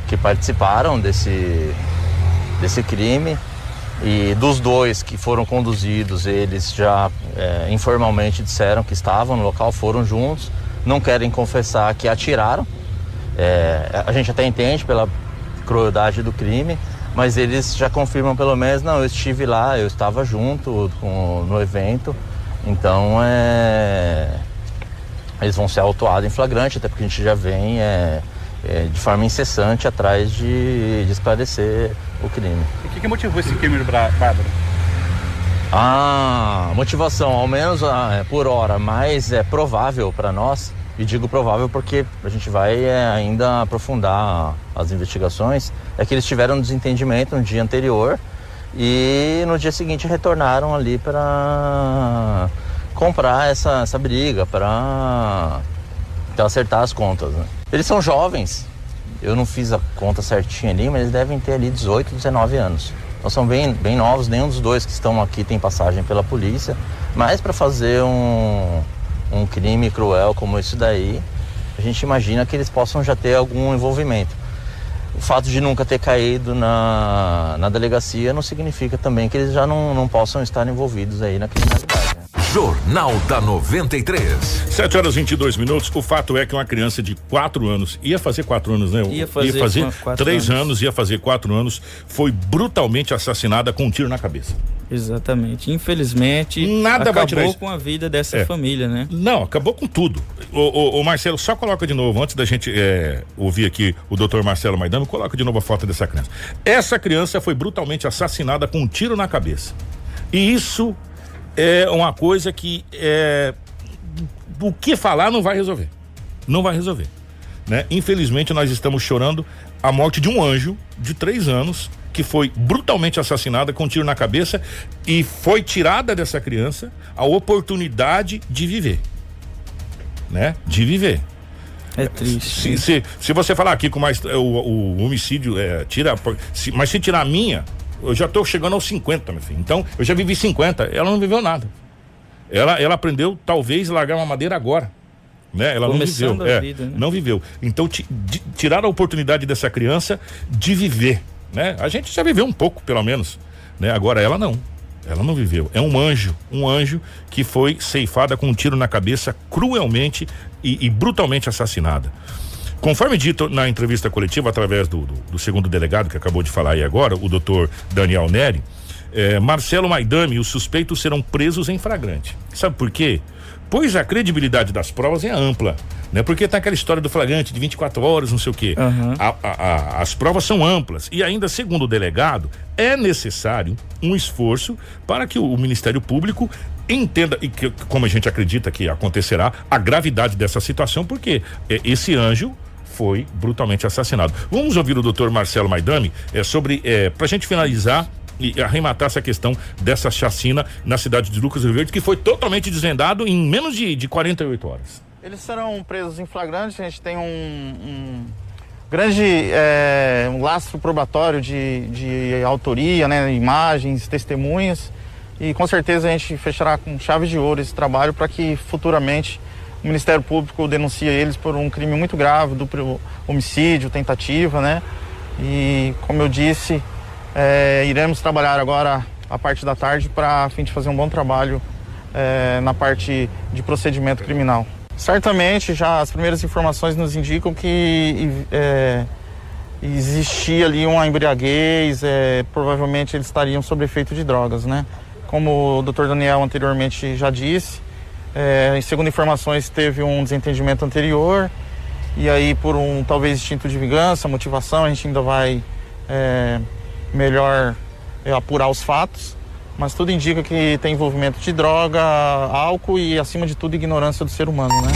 que participaram desse, desse crime e dos dois que foram conduzidos, eles já é, informalmente disseram que estavam no local, foram juntos, não querem confessar que atiraram. É, a gente até entende pela crueldade do crime, mas eles já confirmam pelo menos, não, eu estive lá, eu estava junto com- no evento, então é, eles vão ser autuados em flagrante, até porque a gente já vem é, é, de forma incessante atrás de, de esclarecer o crime. O que, que motivou esse crime, Bárbara? A motivação, ao menos ah, é, por hora, mais é provável para nós, e digo provável porque a gente vai é, ainda aprofundar as investigações, é que eles tiveram um desentendimento no dia anterior e no dia seguinte retornaram ali para comprar essa, essa briga, para acertar as contas. né? Eles são jovens, eu não fiz a conta certinha ali, mas eles devem ter ali 18, 19 anos. Então são bem, bem novos, nenhum dos dois que estão aqui tem passagem pela polícia, mas para fazer um, um crime cruel como esse daí, a gente imagina que eles possam já ter algum envolvimento. O fato de nunca ter caído na, na delegacia não significa também que eles já não, não possam estar envolvidos aí na criminalidade. Jornal da 93. 7 horas e 22 minutos. O fato é que uma criança de 4 anos, ia fazer 4 anos, né? Ia fazer com quatro 3 anos. anos. ia fazer 4 anos, foi brutalmente assassinada com um tiro na cabeça. Exatamente. Infelizmente, Nada acabou com a vida dessa É. família, né? Não, acabou com tudo. O, o- o Marcelo, só coloca de novo, antes da gente é, ouvir aqui o doutor Marcelo Maidano, coloca de novo a foto dessa criança. Essa criança foi brutalmente assassinada com um tiro na cabeça. E isso é uma coisa que é, o que falar não vai resolver. Não vai resolver. Né? Infelizmente, nós estamos chorando a morte de um anjo de três anos que foi brutalmente assassinada com um tiro na cabeça e foi tirada dessa criança a oportunidade de viver. Né? De viver. É triste. Se, se, se você falar aqui com mais. O, o homicídio é, tira. se- mas se tirar a minha, eu já tô chegando aos 50, meu filho. Então, eu já vivi 50. Ela não viveu nada. Ela, ela aprendeu, talvez, largar uma madeira agora. Né? Ela Começando não viveu. É, vida, né? Não viveu. Então, tirar a oportunidade dessa criança de viver. Né? A gente já viveu um pouco, pelo menos. Né? Agora ela não. Ela não viveu. É um anjo, um anjo que foi ceifada com um tiro na cabeça, cruelmente e, e brutalmente assassinada. Conforme dito na entrevista coletiva, através do, do, do, segundo delegado que acabou de falar aí agora, o doutor Daniel Neri, eh, Marcelo Maidame e os suspeitos serão presos em flagrante. Sabe por quê? Pois a credibilidade das provas é ampla, né? Porque tá aquela história do flagrante de 24 horas, não sei o quê. Uhum. A, a, a, as provas são amplas e ainda segundo o delegado é necessário um esforço para que o, o Ministério Público entenda e que, como a gente acredita que acontecerá a gravidade dessa situação, porque é, esse anjo foi brutalmente assassinado. Vamos ouvir o doutor Marcelo Maidame é, sobre, é, para a gente finalizar e arrematar essa questão dessa chacina na cidade de Lucas Rio Verde, que foi totalmente desvendado em menos de, de 48 horas. Eles serão presos em flagrante, a gente tem um, um grande é, um lastro probatório de, de autoria, né, imagens, testemunhas, e com certeza a gente fechará com chave de ouro esse trabalho para que futuramente o Ministério Público denuncie eles por um crime muito grave, duplo homicídio, tentativa, né? E como eu disse, é, iremos trabalhar agora a parte da tarde para a fim de fazer um bom trabalho é, na parte de procedimento criminal. Certamente, já as primeiras informações nos indicam que é, existia ali uma embriaguez, é, provavelmente eles estariam sob efeito de drogas, né? Como o Dr. Daniel anteriormente já disse, é, segundo informações teve um desentendimento anterior e aí por um talvez instinto de vingança, motivação, a gente ainda vai é, melhor é, apurar os fatos, mas tudo indica que tem envolvimento de droga, álcool e, acima de tudo, ignorância do ser humano, né?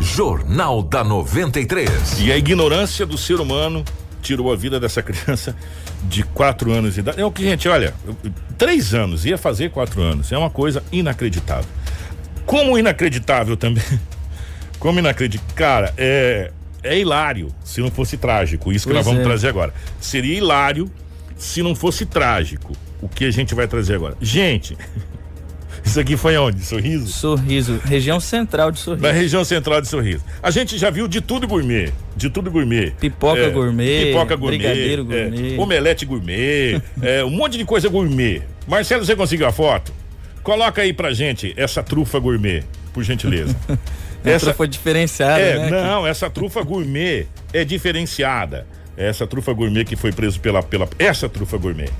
Jornal da 93. E a ignorância do ser humano tirou a vida dessa criança de quatro anos de idade. É o que, gente, olha, três anos, ia fazer quatro anos. É uma coisa inacreditável. Como inacreditável também. Como inacreditável. Cara, é, é hilário se não fosse trágico. Isso que pois nós vamos é. trazer agora. Seria hilário se não fosse trágico. O que a gente vai trazer agora. Gente, isso aqui foi onde? Sorriso? Sorriso, região central de Sorriso. Na região central de Sorriso. A gente já viu de tudo gourmet, de tudo gourmet. Pipoca é, gourmet, pipoca gourmet, brigadeiro é, gourmet, é, omelete gourmet, é, um monte de coisa gourmet. Marcelo, você conseguiu a foto? Coloca aí pra gente essa trufa gourmet, por gentileza. essa trufa diferenciada, é, né? Não, essa trufa gourmet é diferenciada. Essa trufa gourmet que foi preso pela pela essa trufa gourmet.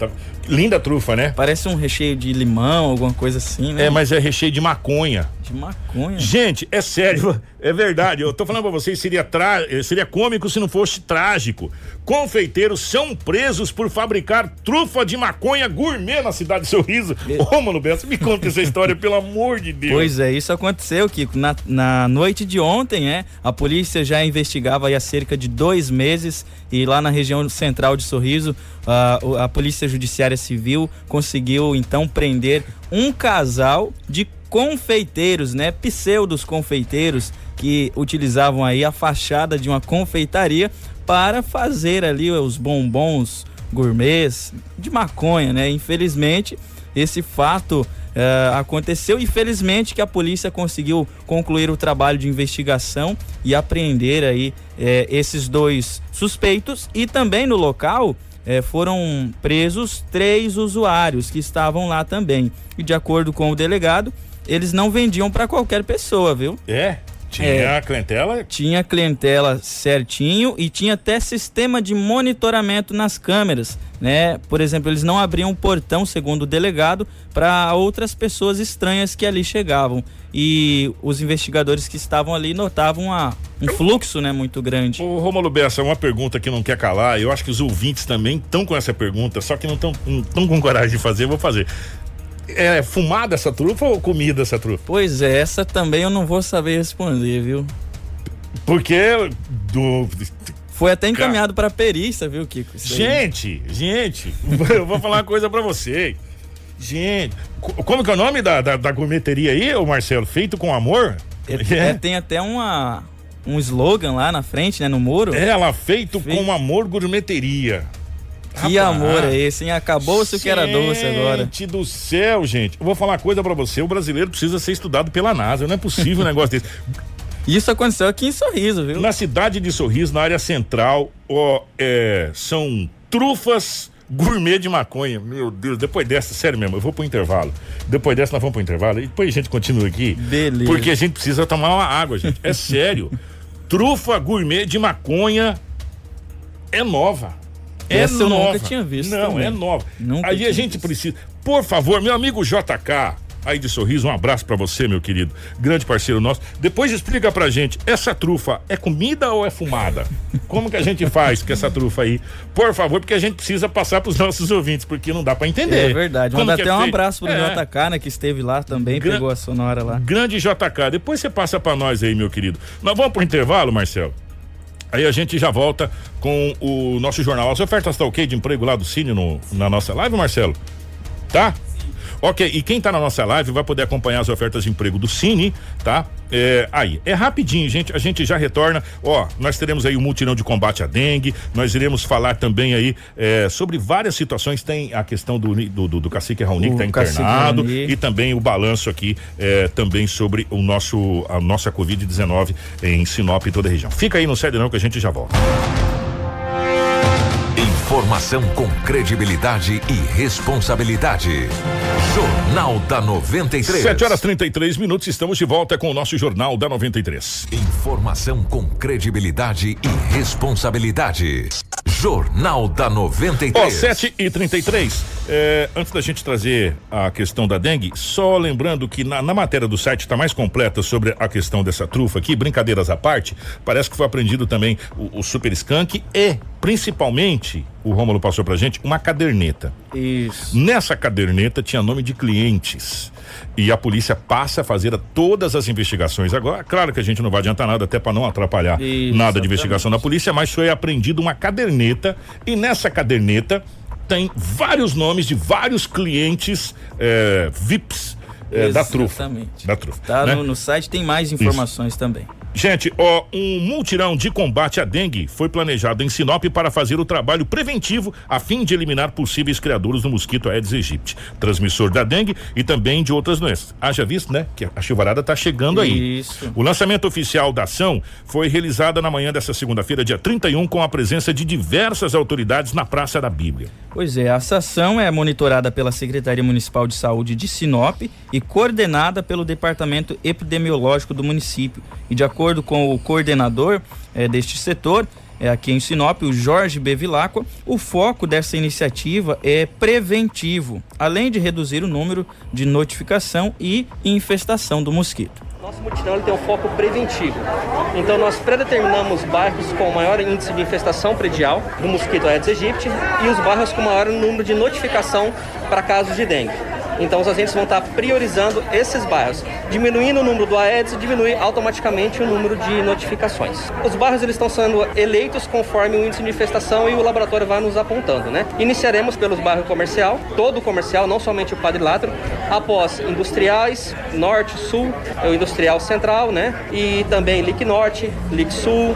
Tá, linda trufa, né? Parece um recheio de limão, alguma coisa assim, né? É, mas é recheio de maconha. De maconha. Gente, é sério, é verdade. Eu tô falando pra vocês, seria, tra... seria cômico se não fosse trágico. Confeiteiros são presos por fabricar trufa de maconha gourmet na cidade de Sorriso. Ô, oh, Mano Bessa, me conta essa história, pelo amor de Deus. Pois é, isso aconteceu, Kiko. Na, na noite de ontem, né? A polícia já investigava há cerca de dois meses e lá na região central de Sorriso, a, a Polícia Judiciária Civil conseguiu então prender um casal de confeiteiros, né? Pseudos confeiteiros que utilizavam aí a fachada de uma confeitaria para fazer ali os bombons gourmets de maconha, né? Infelizmente, esse fato uh, aconteceu e felizmente que a polícia conseguiu concluir o trabalho de investigação e apreender aí uh, esses dois suspeitos e também no local eh, foram presos três usuários que estavam lá também e de acordo com o delegado eles não vendiam para qualquer pessoa, viu? É. Tinha é, clientela? Tinha clientela certinho e tinha até sistema de monitoramento nas câmeras, né? Por exemplo, eles não abriam o portão, segundo o delegado, para outras pessoas estranhas que ali chegavam. E os investigadores que estavam ali notavam a, um fluxo, né, muito grande. Ô, Romulo Bessa, uma pergunta que não quer calar, eu acho que os ouvintes também estão com essa pergunta, só que não estão com coragem de fazer, eu vou fazer é fumada essa trufa ou comida essa trufa? Pois é, essa também eu não vou saber responder, viu? Porque do foi até encaminhado para perícia, viu, Kiko? Gente, gente, eu vou falar uma coisa para você. Gente, como que é o nome da, da, da gourmeteria aí, o Marcelo? Feito com amor? É, é, tem até uma, um slogan lá na frente, né, no muro. É, ela feito, feito... com amor gourmeteria. Que Rapaz, amor é esse, hein? Acabou-se o que era doce agora. Gente do céu, gente. Eu vou falar uma coisa para você: o brasileiro precisa ser estudado pela NASA. Não é possível um negócio desse. Isso aconteceu aqui em Sorriso, viu? Na cidade de Sorriso, na área central, ó, é, são trufas gourmet de maconha. Meu Deus, depois dessa, sério mesmo, eu vou pro intervalo. Depois dessa, nós vamos pro intervalo. E depois a gente continua aqui. Beleza. Porque a gente precisa tomar uma água, gente. É sério. Trufa gourmet de maconha é nova. É Essa eu nova. nunca tinha visto Não, também. é nova. Nunca Aí a gente visto. precisa. Por favor, meu amigo JK, aí de sorriso, um abraço pra você, meu querido. Grande parceiro nosso. Depois explica pra gente, essa trufa é comida ou é fumada? Como que a gente faz com essa trufa aí? Por favor, porque a gente precisa passar pros nossos ouvintes, porque não dá pra entender. É verdade. Manda que até é um abraço pro É. JK, né? Que esteve lá também, Gran- pegou a sonora lá. Grande JK. Depois você passa pra nós aí, meu querido. Nós vamos pro intervalo, Marcelo. Aí a gente já volta com o nosso jornal. As ofertas tá ok de emprego lá do Cine no, na nossa live, Marcelo? Tá? Ok, e quem tá na nossa live vai poder acompanhar as ofertas de emprego do Cine, tá? É, aí, é rapidinho, gente, a gente já retorna, ó, nós teremos aí o mutirão de combate à dengue, nós iremos falar também aí é, sobre várias situações, tem a questão do, do, do, do cacique Raoni que O tá cacique internado Raoni. e também o balanço aqui é, também sobre o nosso, a nossa Covid-19 em Sinop e toda a região. Fica aí, não cede não que a gente já volta. Informação com credibilidade e responsabilidade. Jornal da 93. 7 horas 33 minutos, estamos de volta com o nosso Jornal da 93. Informação com credibilidade e responsabilidade. Jornal da 93. Ó, 7 e 33 é, antes da gente trazer a questão da dengue, só lembrando que na, na matéria do site está mais completa sobre a questão dessa trufa aqui, brincadeiras à parte, parece que foi aprendido também o, o Super Skunk e, principalmente, o Rômulo passou pra gente, uma caderneta. Isso. Nessa caderneta tinha nome de clientes. E a polícia passa a fazer todas as investigações agora. Claro que a gente não vai adiantar nada, até para não atrapalhar Isso, nada de investigação da polícia, mas foi apreendido uma caderneta. E nessa caderneta tem vários nomes de vários clientes eh, VIPs eh, da trufa. Exatamente. Da trufa. Tá né? no, no site tem mais informações também. Gente, ó, um multirão de combate à dengue foi planejado em Sinop para fazer o trabalho preventivo a fim de eliminar possíveis criadores do mosquito Aedes aegypti, transmissor da dengue e também de outras doenças. Haja visto, né, que a chuvarada está chegando aí. Isso. O lançamento oficial da ação foi realizada na manhã dessa segunda-feira, dia 31, com a presença de diversas autoridades na Praça da Bíblia. Pois é, essa ação é monitorada pela Secretaria Municipal de Saúde de Sinop e coordenada pelo Departamento Epidemiológico do município. E de acordo com o coordenador eh, deste setor, eh, aqui em Sinop, o Jorge Bevilacqua, o foco dessa iniciativa é preventivo, além de reduzir o número de notificação e infestação do mosquito. Nosso mutirão tem um foco preventivo. Então nós predeterminamos bairros com maior índice de infestação predial do mosquito Aedes aegypti e os bairros com maior número de notificação para casos de dengue. Então os agentes vão estar priorizando esses bairros, diminuindo o número do Aedes e diminui automaticamente o número de notificações. Os bairros eles estão sendo eleitos conforme o índice de infestação e o laboratório vai nos apontando, né? Iniciaremos pelos bairros comercial, todo o comercial, não somente o quadrilátero, após industriais, norte, sul, é o industrial central, né? E também Lic Norte, Lic Sul,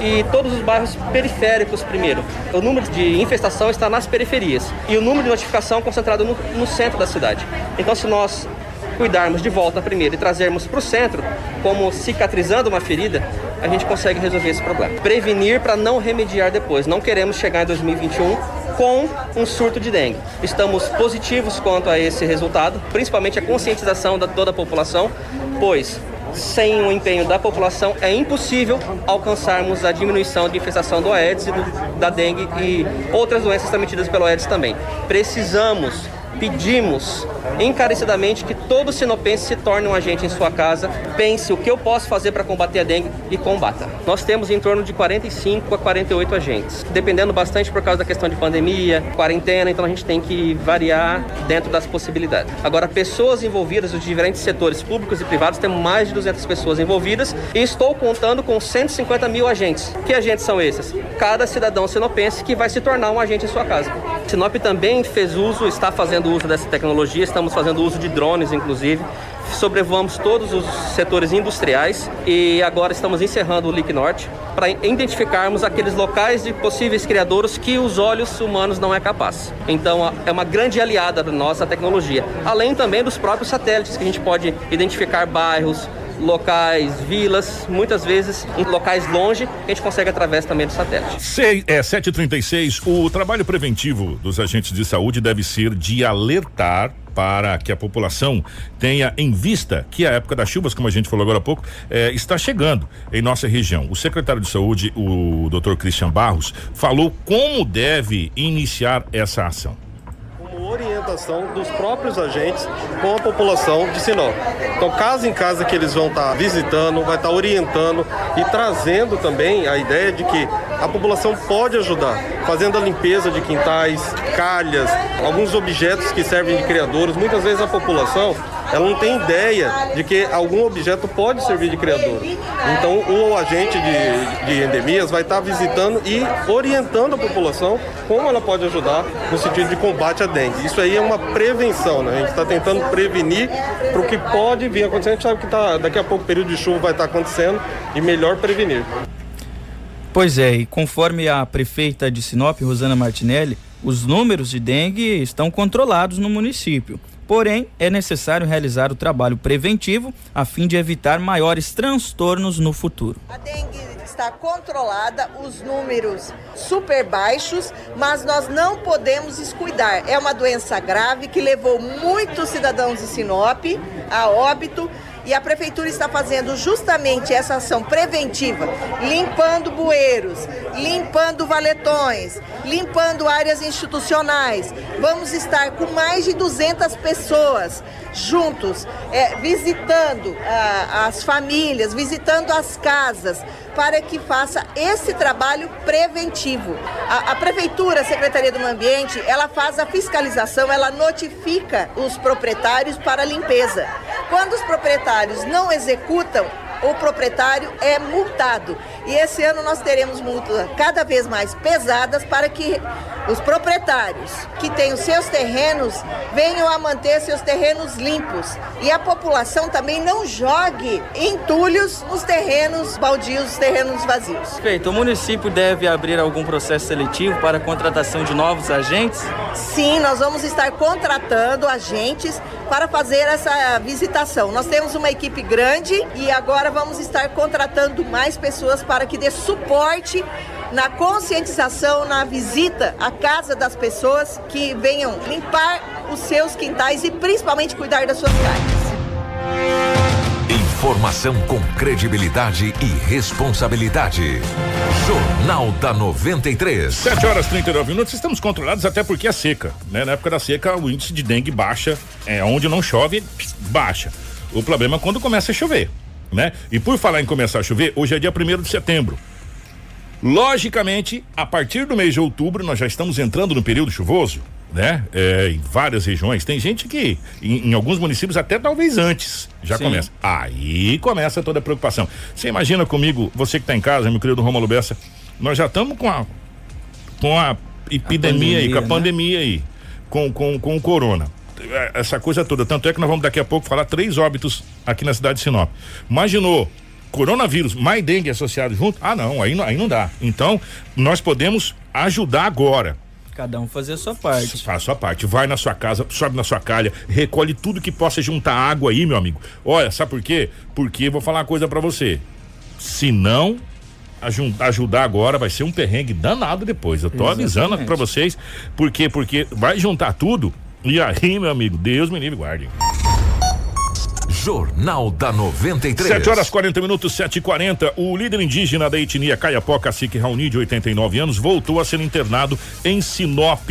e todos os bairros periféricos primeiro. O número de infestação está nas periferias e o número de notificação concentrado no, no centro da cidade. Então, se nós cuidarmos de volta primeiro e trazermos para o centro, como cicatrizando uma ferida, a gente consegue resolver esse problema. Prevenir para não remediar depois. Não queremos chegar em 2021 com um surto de dengue. Estamos positivos quanto a esse resultado, principalmente a conscientização da toda a população, pois sem o empenho da população é impossível alcançarmos a diminuição de infestação do Aedes da dengue e outras doenças transmitidas pelo Aedes também. Precisamos pedimos encarecidamente que todo sinopense se torne um agente em sua casa, pense o que eu posso fazer para combater a dengue e combata. Nós temos em torno de 45 a 48 agentes, dependendo bastante por causa da questão de pandemia, quarentena, então a gente tem que variar dentro das possibilidades. Agora, pessoas envolvidas dos diferentes setores públicos e privados, temos mais de 200 pessoas envolvidas e estou contando com 150 mil agentes. Que agentes são esses? Cada cidadão sinopense que vai se tornar um agente em sua casa. Sinop também fez uso, está fazendo uso dessa tecnologia, estamos fazendo uso de drones, inclusive. Sobrevoamos todos os setores industriais e agora estamos encerrando o Lic Norte para identificarmos aqueles locais de possíveis criadouros que os olhos humanos não é capaz. Então é uma grande aliada da nossa tecnologia, além também dos próprios satélites que a gente pode identificar bairros, locais, vilas, muitas vezes em locais longe, a gente consegue através também do satélite. Sei, é 736. O trabalho preventivo dos agentes de saúde deve ser de alertar para que a população tenha em vista que a época das chuvas, como a gente falou agora há pouco, eh, está chegando em nossa região. O secretário de saúde, o Dr. Christian Barros, falou como deve iniciar essa ação orientação dos próprios agentes com a população de Sinop. Então, casa em casa que eles vão estar visitando, vai estar orientando e trazendo também a ideia de que a população pode ajudar, fazendo a limpeza de quintais, calhas, alguns objetos que servem de criadouros. Muitas vezes a população ela não tem ideia de que algum objeto pode servir de criador. Então, o agente de, de endemias vai estar visitando e orientando a população como ela pode ajudar no sentido de combate à dengue. Isso aí é uma prevenção, né? A gente está tentando prevenir para o que pode vir acontecendo. A gente sabe que tá, daqui a pouco o período de chuva vai estar acontecendo e melhor prevenir. Pois é, e conforme a prefeita de Sinop, Rosana Martinelli, os números de dengue estão controlados no município. Porém, é necessário realizar o trabalho preventivo a fim de evitar maiores transtornos no futuro. A dengue está controlada, os números super baixos, mas nós não podemos descuidar. É uma doença grave que levou muitos cidadãos de Sinop a óbito e a prefeitura está fazendo justamente essa ação preventiva, limpando bueiros, limpando valetões, limpando áreas institucionais. Vamos estar com mais de 200 pessoas juntos, é, visitando ah, as famílias, visitando as casas, para que faça esse trabalho preventivo. A, a, Prefeitura, a Secretaria do Meio Ambiente, ela faz a fiscalização, ela notifica os proprietários para a limpeza. Quando os proprietários não executam, o proprietário é multado. E esse ano nós teremos multas cada vez mais pesadas para que os proprietários que têm os seus terrenos venham a manter seus terrenos limpos. E a população também não jogue entulhos nos terrenos baldios, nos terrenos vazios. Feito, o município deve abrir algum processo seletivo para a contratação de novos agentes? Sim, nós vamos estar contratando agentes para fazer essa visitação. Nós temos uma equipe grande e agora vamos estar contratando mais pessoas para que dê suporte na conscientização, na visita à casa das pessoas que venham limpar os seus quintais e principalmente cuidar das suas casas. Informação com credibilidade e responsabilidade. Jornal da 93. 7 horas 39 minutos. Estamos controlados até porque é seca. Né? Na época da seca, o índice de dengue baixa. É onde não chove, baixa. O problema é quando começa a chover. Né? E por falar em começar a chover, hoje é dia 1 de setembro. Logicamente, a partir do mês de outubro, nós já estamos entrando no período chuvoso, né? É, em várias regiões. Tem gente que, em, em, alguns municípios, até talvez antes, já Sim. começa. Aí começa toda a preocupação. Você imagina comigo, você que está em casa, meu querido Romulo Bessa, nós já estamos com a, com a epidemia a aí, com a né? pandemia aí, com, com, com o corona. Essa coisa toda. Tanto é que nós vamos daqui a pouco falar três óbitos aqui na cidade de Sinop. Imaginou coronavírus mais dengue associado junto? Ah, não, aí, aí não dá. Então, nós podemos ajudar agora. Cada um fazer a sua parte. Faz a sua parte. Vai na sua casa, sobe na sua calha, recolhe tudo que possa juntar água aí, meu amigo. Olha, sabe por quê? Porque vou falar uma coisa para você. Se não ajudar agora vai ser um perrengue danado depois. Eu tô Exatamente. avisando para vocês. Por quê? Porque vai juntar tudo e aí, meu amigo, Deus me livre guarde. Jornal da 93. 7 horas 40 minutos, 7 e 40 O líder indígena da etnia Caiapó, Cacique Raoni, de 89 anos, voltou a ser internado em Sinop.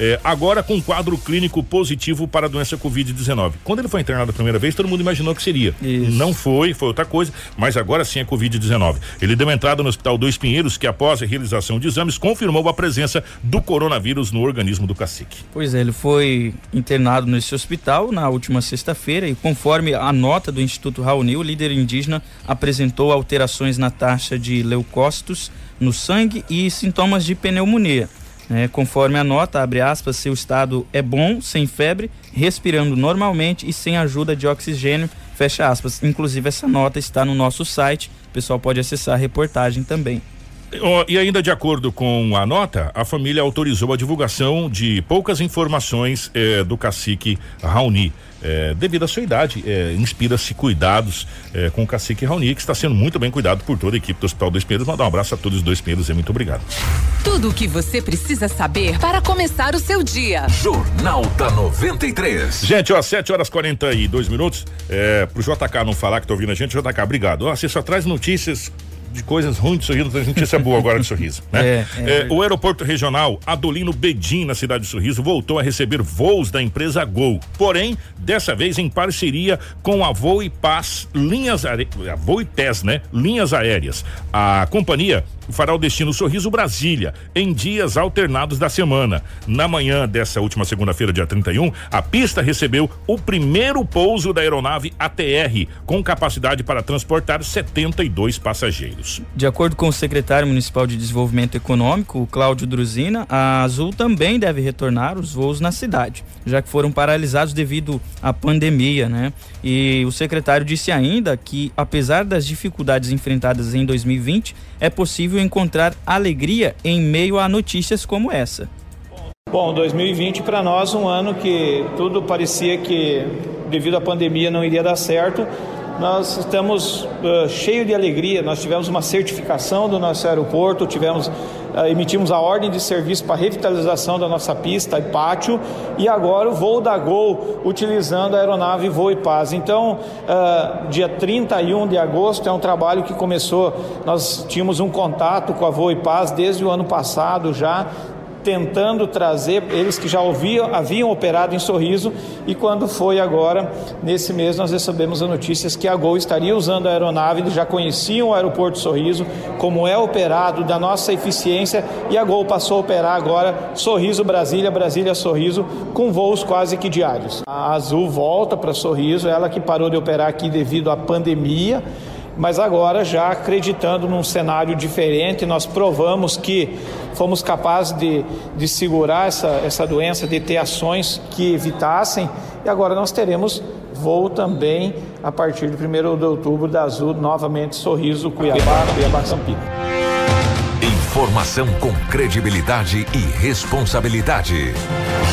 É, agora com quadro clínico positivo para a doença Covid-19. Quando ele foi internado a primeira vez, todo mundo imaginou que seria. Isso. Não foi, foi outra coisa, mas agora sim é Covid-19. Ele deu entrada no Hospital Dois Pinheiros, que após a realização de exames, confirmou a presença do coronavírus no organismo do cacique. Pois é, ele foi internado nesse hospital na última sexta-feira e conforme a a nota do Instituto Raoni, o líder indígena apresentou alterações na taxa de leucócitos no sangue e sintomas de pneumonia. É, conforme a nota, abre aspas, seu estado é bom, sem febre, respirando normalmente e sem ajuda de oxigênio, fecha aspas. Inclusive, essa nota está no nosso site, o pessoal pode acessar a reportagem também. Ó, E ainda de acordo com a nota, a família autorizou a divulgação de poucas informações eh, do cacique Raoni. Eh, devido à sua idade, eh, inspira-se cuidados eh, com o cacique Raoni, que está sendo muito bem cuidado por toda a equipe do Hospital Dois Pinheiros. Mandar um abraço a todos os Dois Pinheiros e muito obrigado. Tudo o que você precisa saber para começar o seu dia. Jornal da 93. Gente, ó, 7 horas 42 minutos. É, pro JK não falar que tá ouvindo a gente, JK, obrigado. Ó, você só traz notícias de coisas ruins de sorriso, traz notícia boa agora de sorriso. Né? É, é É, o aeroporto regional Adolino Bedim, na cidade de Sorriso, voltou a receber voos da empresa Gol. Porém, dessa vez em parceria com a Voo e Paz Linhas Are... a Voo e Pés, né? Linhas Aéreas. A companhia fará o destino Sorriso Brasília em dias alternados da semana. Na manhã dessa última segunda-feira, dia 31, a pista recebeu o primeiro pouso da aeronave ATR, com capacidade para transportar 72 passageiros. De acordo com o secretário municipal de Desenvolvimento Econômico, Cláudio Druzina, a Azul também deve retornar os voos na cidade, já que foram paralisados devido à pandemia, né? E o secretário disse ainda que, apesar das dificuldades enfrentadas em 2020, é possível encontrar alegria em meio a notícias como essa. Bom, 2020 para nós um ano que tudo parecia que devido à pandemia não iria dar certo. Nós estamos uh, cheio de alegria. Nós tivemos uma certificação do nosso aeroporto, tivemos uh, emitimos a ordem de serviço para revitalização da nossa pista e pátio e agora o voo da Gol utilizando a aeronave Voo e Paz. Então, uh, dia 31 de agosto é um trabalho que começou. Nós tínhamos um contato com a Voo e Paz desde o ano passado já tentando trazer eles que já ouviam, haviam operado em Sorriso e quando foi agora, nesse mês, nós recebemos as notícias que a Gol estaria usando a aeronave, eles já conheciam o aeroporto Sorriso, como é operado, da nossa eficiência e a Gol passou a operar agora Sorriso Brasília, Brasília Sorriso, com voos quase que diários. A Azul volta para Sorriso, ela que parou de operar aqui devido à pandemia, mas agora já acreditando num cenário diferente, nós provamos que fomos capazes de, de segurar essa, essa doença, de ter ações que evitassem, e agora nós teremos voo também a partir de 1 de outubro da Azul, novamente Sorriso, Cuiabá, Cuiabá, Campinas. Informação com credibilidade e responsabilidade.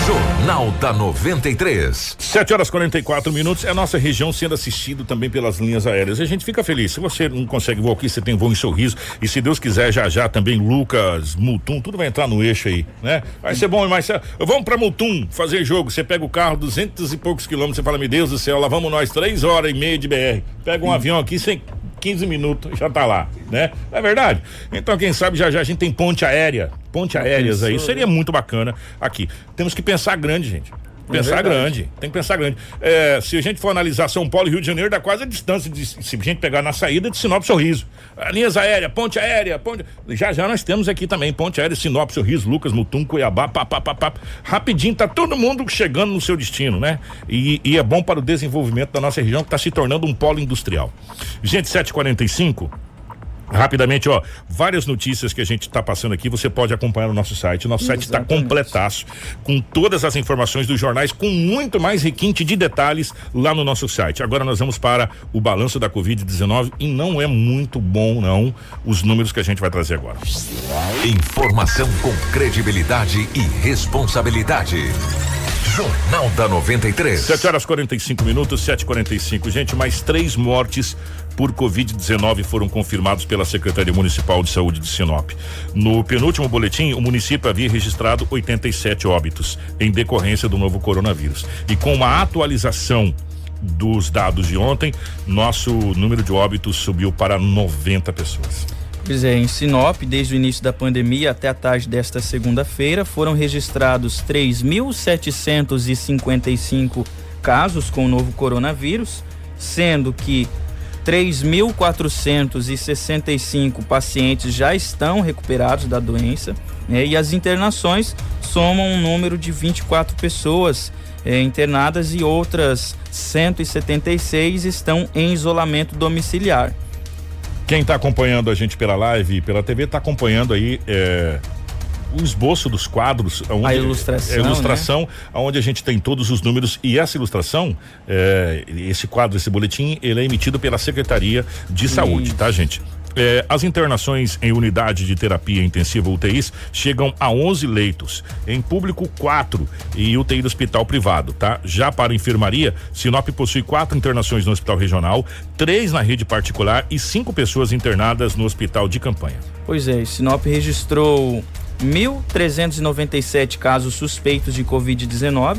Jornal da 93. 7 horas 44 minutos. É a nossa região sendo assistida também pelas linhas aéreas. A gente fica feliz. Se você não consegue voar aqui, você tem voo em sorriso. E se Deus quiser, já já também Lucas, Mutum, tudo vai entrar no eixo aí, né? Vai ser bom, mas vamos pra Mutum fazer jogo. Você pega o carro, duzentos e poucos quilômetros, você fala, meu Deus do céu, lá vamos nós, três horas e meia de BR. Pega um avião aqui sem 15 minutos já tá lá, né? Não é verdade? Então, quem sabe já já a gente tem ponte aérea, ponte aéreas aí, seria muito bacana aqui. Temos que pensar grande, gente. Pensar verdade. grande, tem que pensar grande. É, se a gente for analisar São Paulo e Rio de Janeiro, dá quase a distância de se a gente pegar na saída de Sinop Sorriso. Ah, Linhas aéreas, ponte aérea, ponte. Já já nós temos aqui também ponte aérea, Sinop Sorriso, Lucas, Mutum, Cuiabá, pá, pá, pá, pá. Rapidinho, tá todo mundo chegando no seu destino, né? E, e é bom para o desenvolvimento da nossa região que está se tornando um polo industrial. Gente, 745. Rapidamente, ó, várias notícias que a gente está passando aqui, você pode acompanhar no nosso site. Nosso site está completaço, com todas as informações dos jornais, com muito mais requinte de detalhes lá no nosso site. Agora nós vamos para o balanço da Covid-19 e não é muito bom, não, os números que a gente vai trazer agora. Informação com credibilidade e responsabilidade. Jornal da 93. 7 horas 45 minutos, 7h45. Gente, mais três mortes por Covid-19 foram confirmados pela Secretaria Municipal de Saúde de Sinop. No penúltimo boletim, o município havia registrado 87 óbitos em decorrência do novo coronavírus. E com uma atualização dos dados de ontem, nosso número de óbitos subiu para 90 pessoas. Pois é, em Sinop, desde o início da pandemia até a tarde desta segunda-feira, foram registrados 3.755 casos com o novo coronavírus, sendo que 3.465 pacientes já estão recuperados da doença né, e as internações somam um número de 24 pessoas eh, internadas e outras 176 estão em isolamento domiciliar. Quem está acompanhando a gente pela live e pela TV está acompanhando aí é, o esboço dos quadros, onde, A ilustração, a ilustração, onde a gente tem todos os números e essa ilustração, é, esse quadro, esse boletim, ele é emitido pela Secretaria de Saúde, tá, gente? É, as internações em unidade de terapia intensiva UTIs chegam a 11 leitos, em público 4 e UTI do hospital privado, tá? Já para a enfermaria, Sinop possui quatro internações no hospital regional, três na rede particular e cinco pessoas internadas no hospital de campanha. Pois é, Sinop registrou 1.397 casos suspeitos de Covid-19,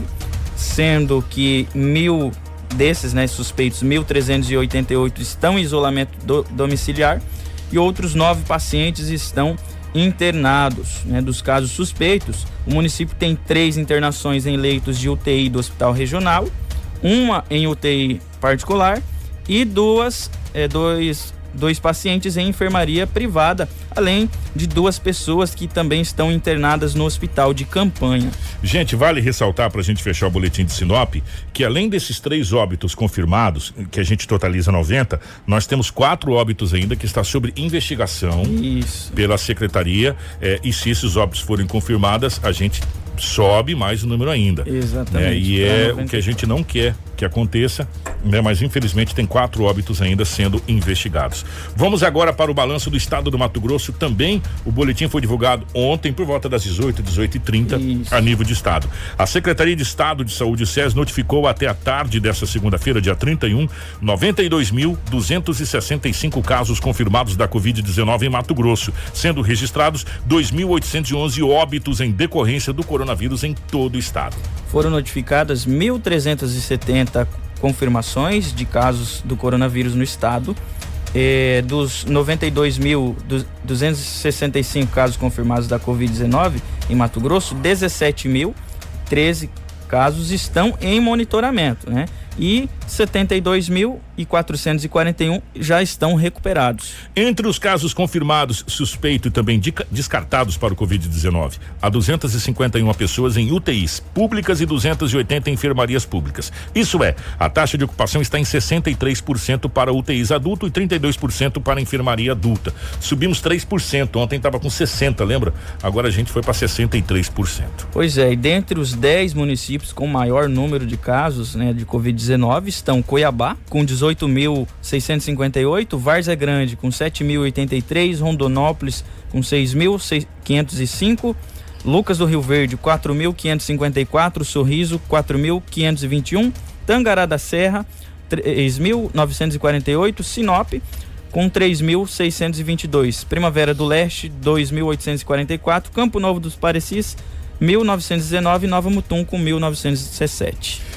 sendo que mil desses né, suspeitos, 1.388 estão em isolamento do, domiciliar e outros nove pacientes estão internados. Né? Dos casos suspeitos, o município tem três internações em leitos de UTI do Hospital Regional, uma em UTI particular e duas, é, dois dois pacientes em enfermaria privada, além de duas pessoas que também estão internadas no hospital de campanha. Gente, vale ressaltar para a gente fechar o boletim de Sinop que além desses três óbitos confirmados, que a gente totaliza 90, nós temos quatro óbitos ainda que está sob investigação Isso. pela secretaria eh, e se esses óbitos forem confirmadas, a gente sobe mais o número ainda. Exatamente. Né? E é o que a gente não quer que aconteça, né? Mas infelizmente tem quatro óbitos ainda sendo investigados. Vamos agora para o balanço do estado do Mato Grosso. Também o boletim foi divulgado ontem por volta das 18, 18 e 30 a nível de estado. A Secretaria de Estado de Saúde SES notificou até a tarde dessa segunda-feira, dia 31, 92.265 casos confirmados da Covid-19 em Mato Grosso, sendo registrados 2.811 óbitos em decorrência do coronavírus em todo o estado. Foram notificadas 1.370 confirmações de casos do coronavírus no estado. Eh, dos 92.265 casos confirmados da Covid-19 em Mato Grosso, 17.013 casos estão em monitoramento, né? E 72.441 já estão recuperados. Entre os casos confirmados, suspeito e também descartados para o Covid-19, há 251 pessoas em UTIs públicas e 280 em enfermarias públicas. Isso é, a taxa de ocupação está em 63% para UTIs adulto e 32% para enfermaria adulta. Subimos 3%, ontem estava com 60, lembra? Agora a gente foi para 63%. Pois é, e dentre os 10 municípios com maior número de casos, né, de Covid-19 estão Cuiabá com 18.658, Várzea Grande com 7.083, Rondonópolis com 6.505, Lucas do Rio Verde 4.554, Sorriso 4.521, Tangará da Serra 3.948, Sinop com 3.622, Primavera do Leste 2.844, Campo Novo dos Parecis 1919 Nova Mutum com 1917.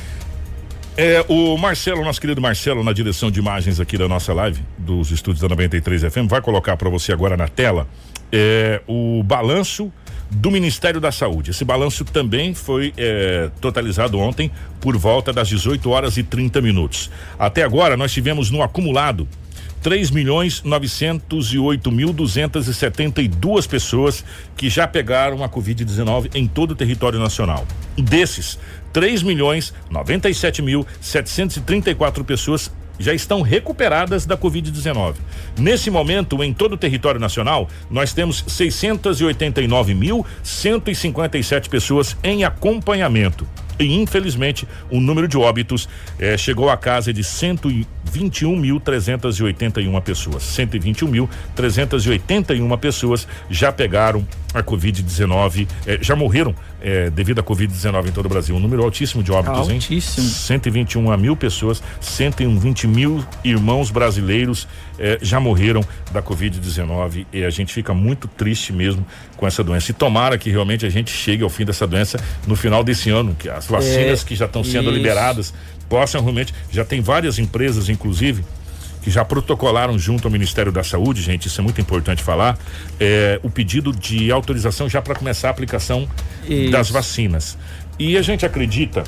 É, o Marcelo, nosso querido Marcelo, na direção de imagens aqui da nossa live, dos estúdios da 93 FM, vai colocar para você agora na tela é, o balanço do Ministério da Saúde. Esse balanço também foi é, totalizado ontem por volta das 18 horas e 30 minutos. Até agora, nós tivemos no acumulado 3 milhões 908 mil 272 pessoas que já pegaram a Covid-19 em todo o território nacional. Desses, 3 milhões 97 mil 734 pessoas já estão recuperadas da Covid-19. Nesse momento, em todo o território nacional, nós temos 689.157 pessoas em acompanhamento. E infelizmente, o número de óbitos eh, chegou à casa de 121.381 pessoas. 121.381 pessoas já pegaram a Covid-19, eh, já morreram eh, devido à Covid-19 em todo o Brasil. Um número altíssimo de óbitos, altíssimo. hein? 121 mil pessoas, 120 mil irmãos brasileiros já morreram da Covid-19 e a gente fica muito triste mesmo com essa doença. E tomara que realmente a gente chegue ao fim dessa doença no final desse ano, que as vacinas É, que já estão sendo liberadas possam realmente. Já tem várias empresas, inclusive, que já protocolaram junto ao Ministério da Saúde, gente, isso é muito importante falar, é, o pedido de autorização já para começar a aplicação Isso. das vacinas. E a gente acredita,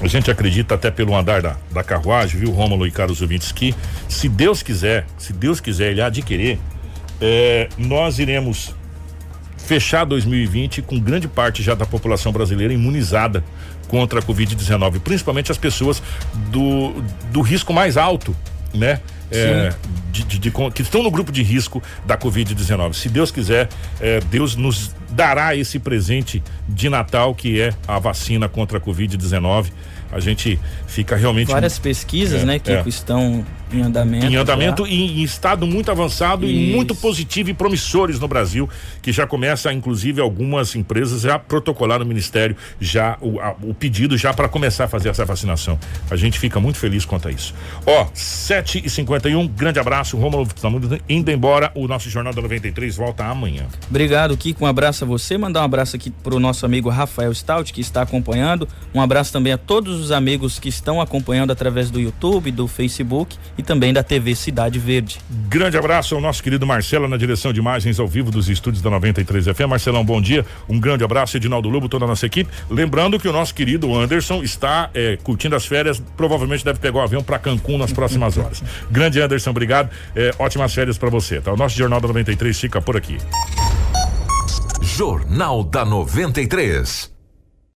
a gente acredita até pelo andar da, da carruagem, viu, Rômulo e caros ouvintes, que se Deus quiser, se Deus quiser ele adquirir, é, nós iremos fechar 2020 com grande parte já da população brasileira imunizada contra a Covid-19, principalmente as pessoas do, do risco mais alto, né? É, de, de- de que estão no grupo de risco da Covid-19. Se Deus quiser, é, Deus nos dará esse presente de Natal que é a vacina contra a Covid-19. A gente fica realmente Várias pesquisas, É, né, que é. estão em andamento. Em andamento já. e em estado muito avançado Isso. e muito positivo e promissores no Brasil, que já começa, inclusive, algumas empresas já protocolar no Ministério já o, a, o pedido já para começar a fazer essa vacinação. A gente fica muito feliz quanto a isso. Ó, 7 e 51 grande abraço, Romulo, estamos indo embora. O nosso Jornal da 93 volta amanhã. Obrigado, Kiko. Um abraço a você. Mandar um abraço aqui pro nosso amigo Rafael Stout, que está acompanhando. Um abraço também a todos os amigos que estão acompanhando através do YouTube, do Facebook e também da TV Cidade Verde. Grande abraço ao nosso querido Marcelo na direção de imagens ao vivo dos estúdios da 93 FM. Marcelão, bom dia. Um grande abraço, Edinaldo Lobo, toda a nossa equipe. Lembrando que o nosso querido Anderson está é, curtindo as férias, provavelmente deve pegar o avião para Cancún nas próximas horas. grande Anderson, obrigado. É, ótimas férias para você, tá? O nosso Jornal da 93 fica por aqui. Jornal da 93.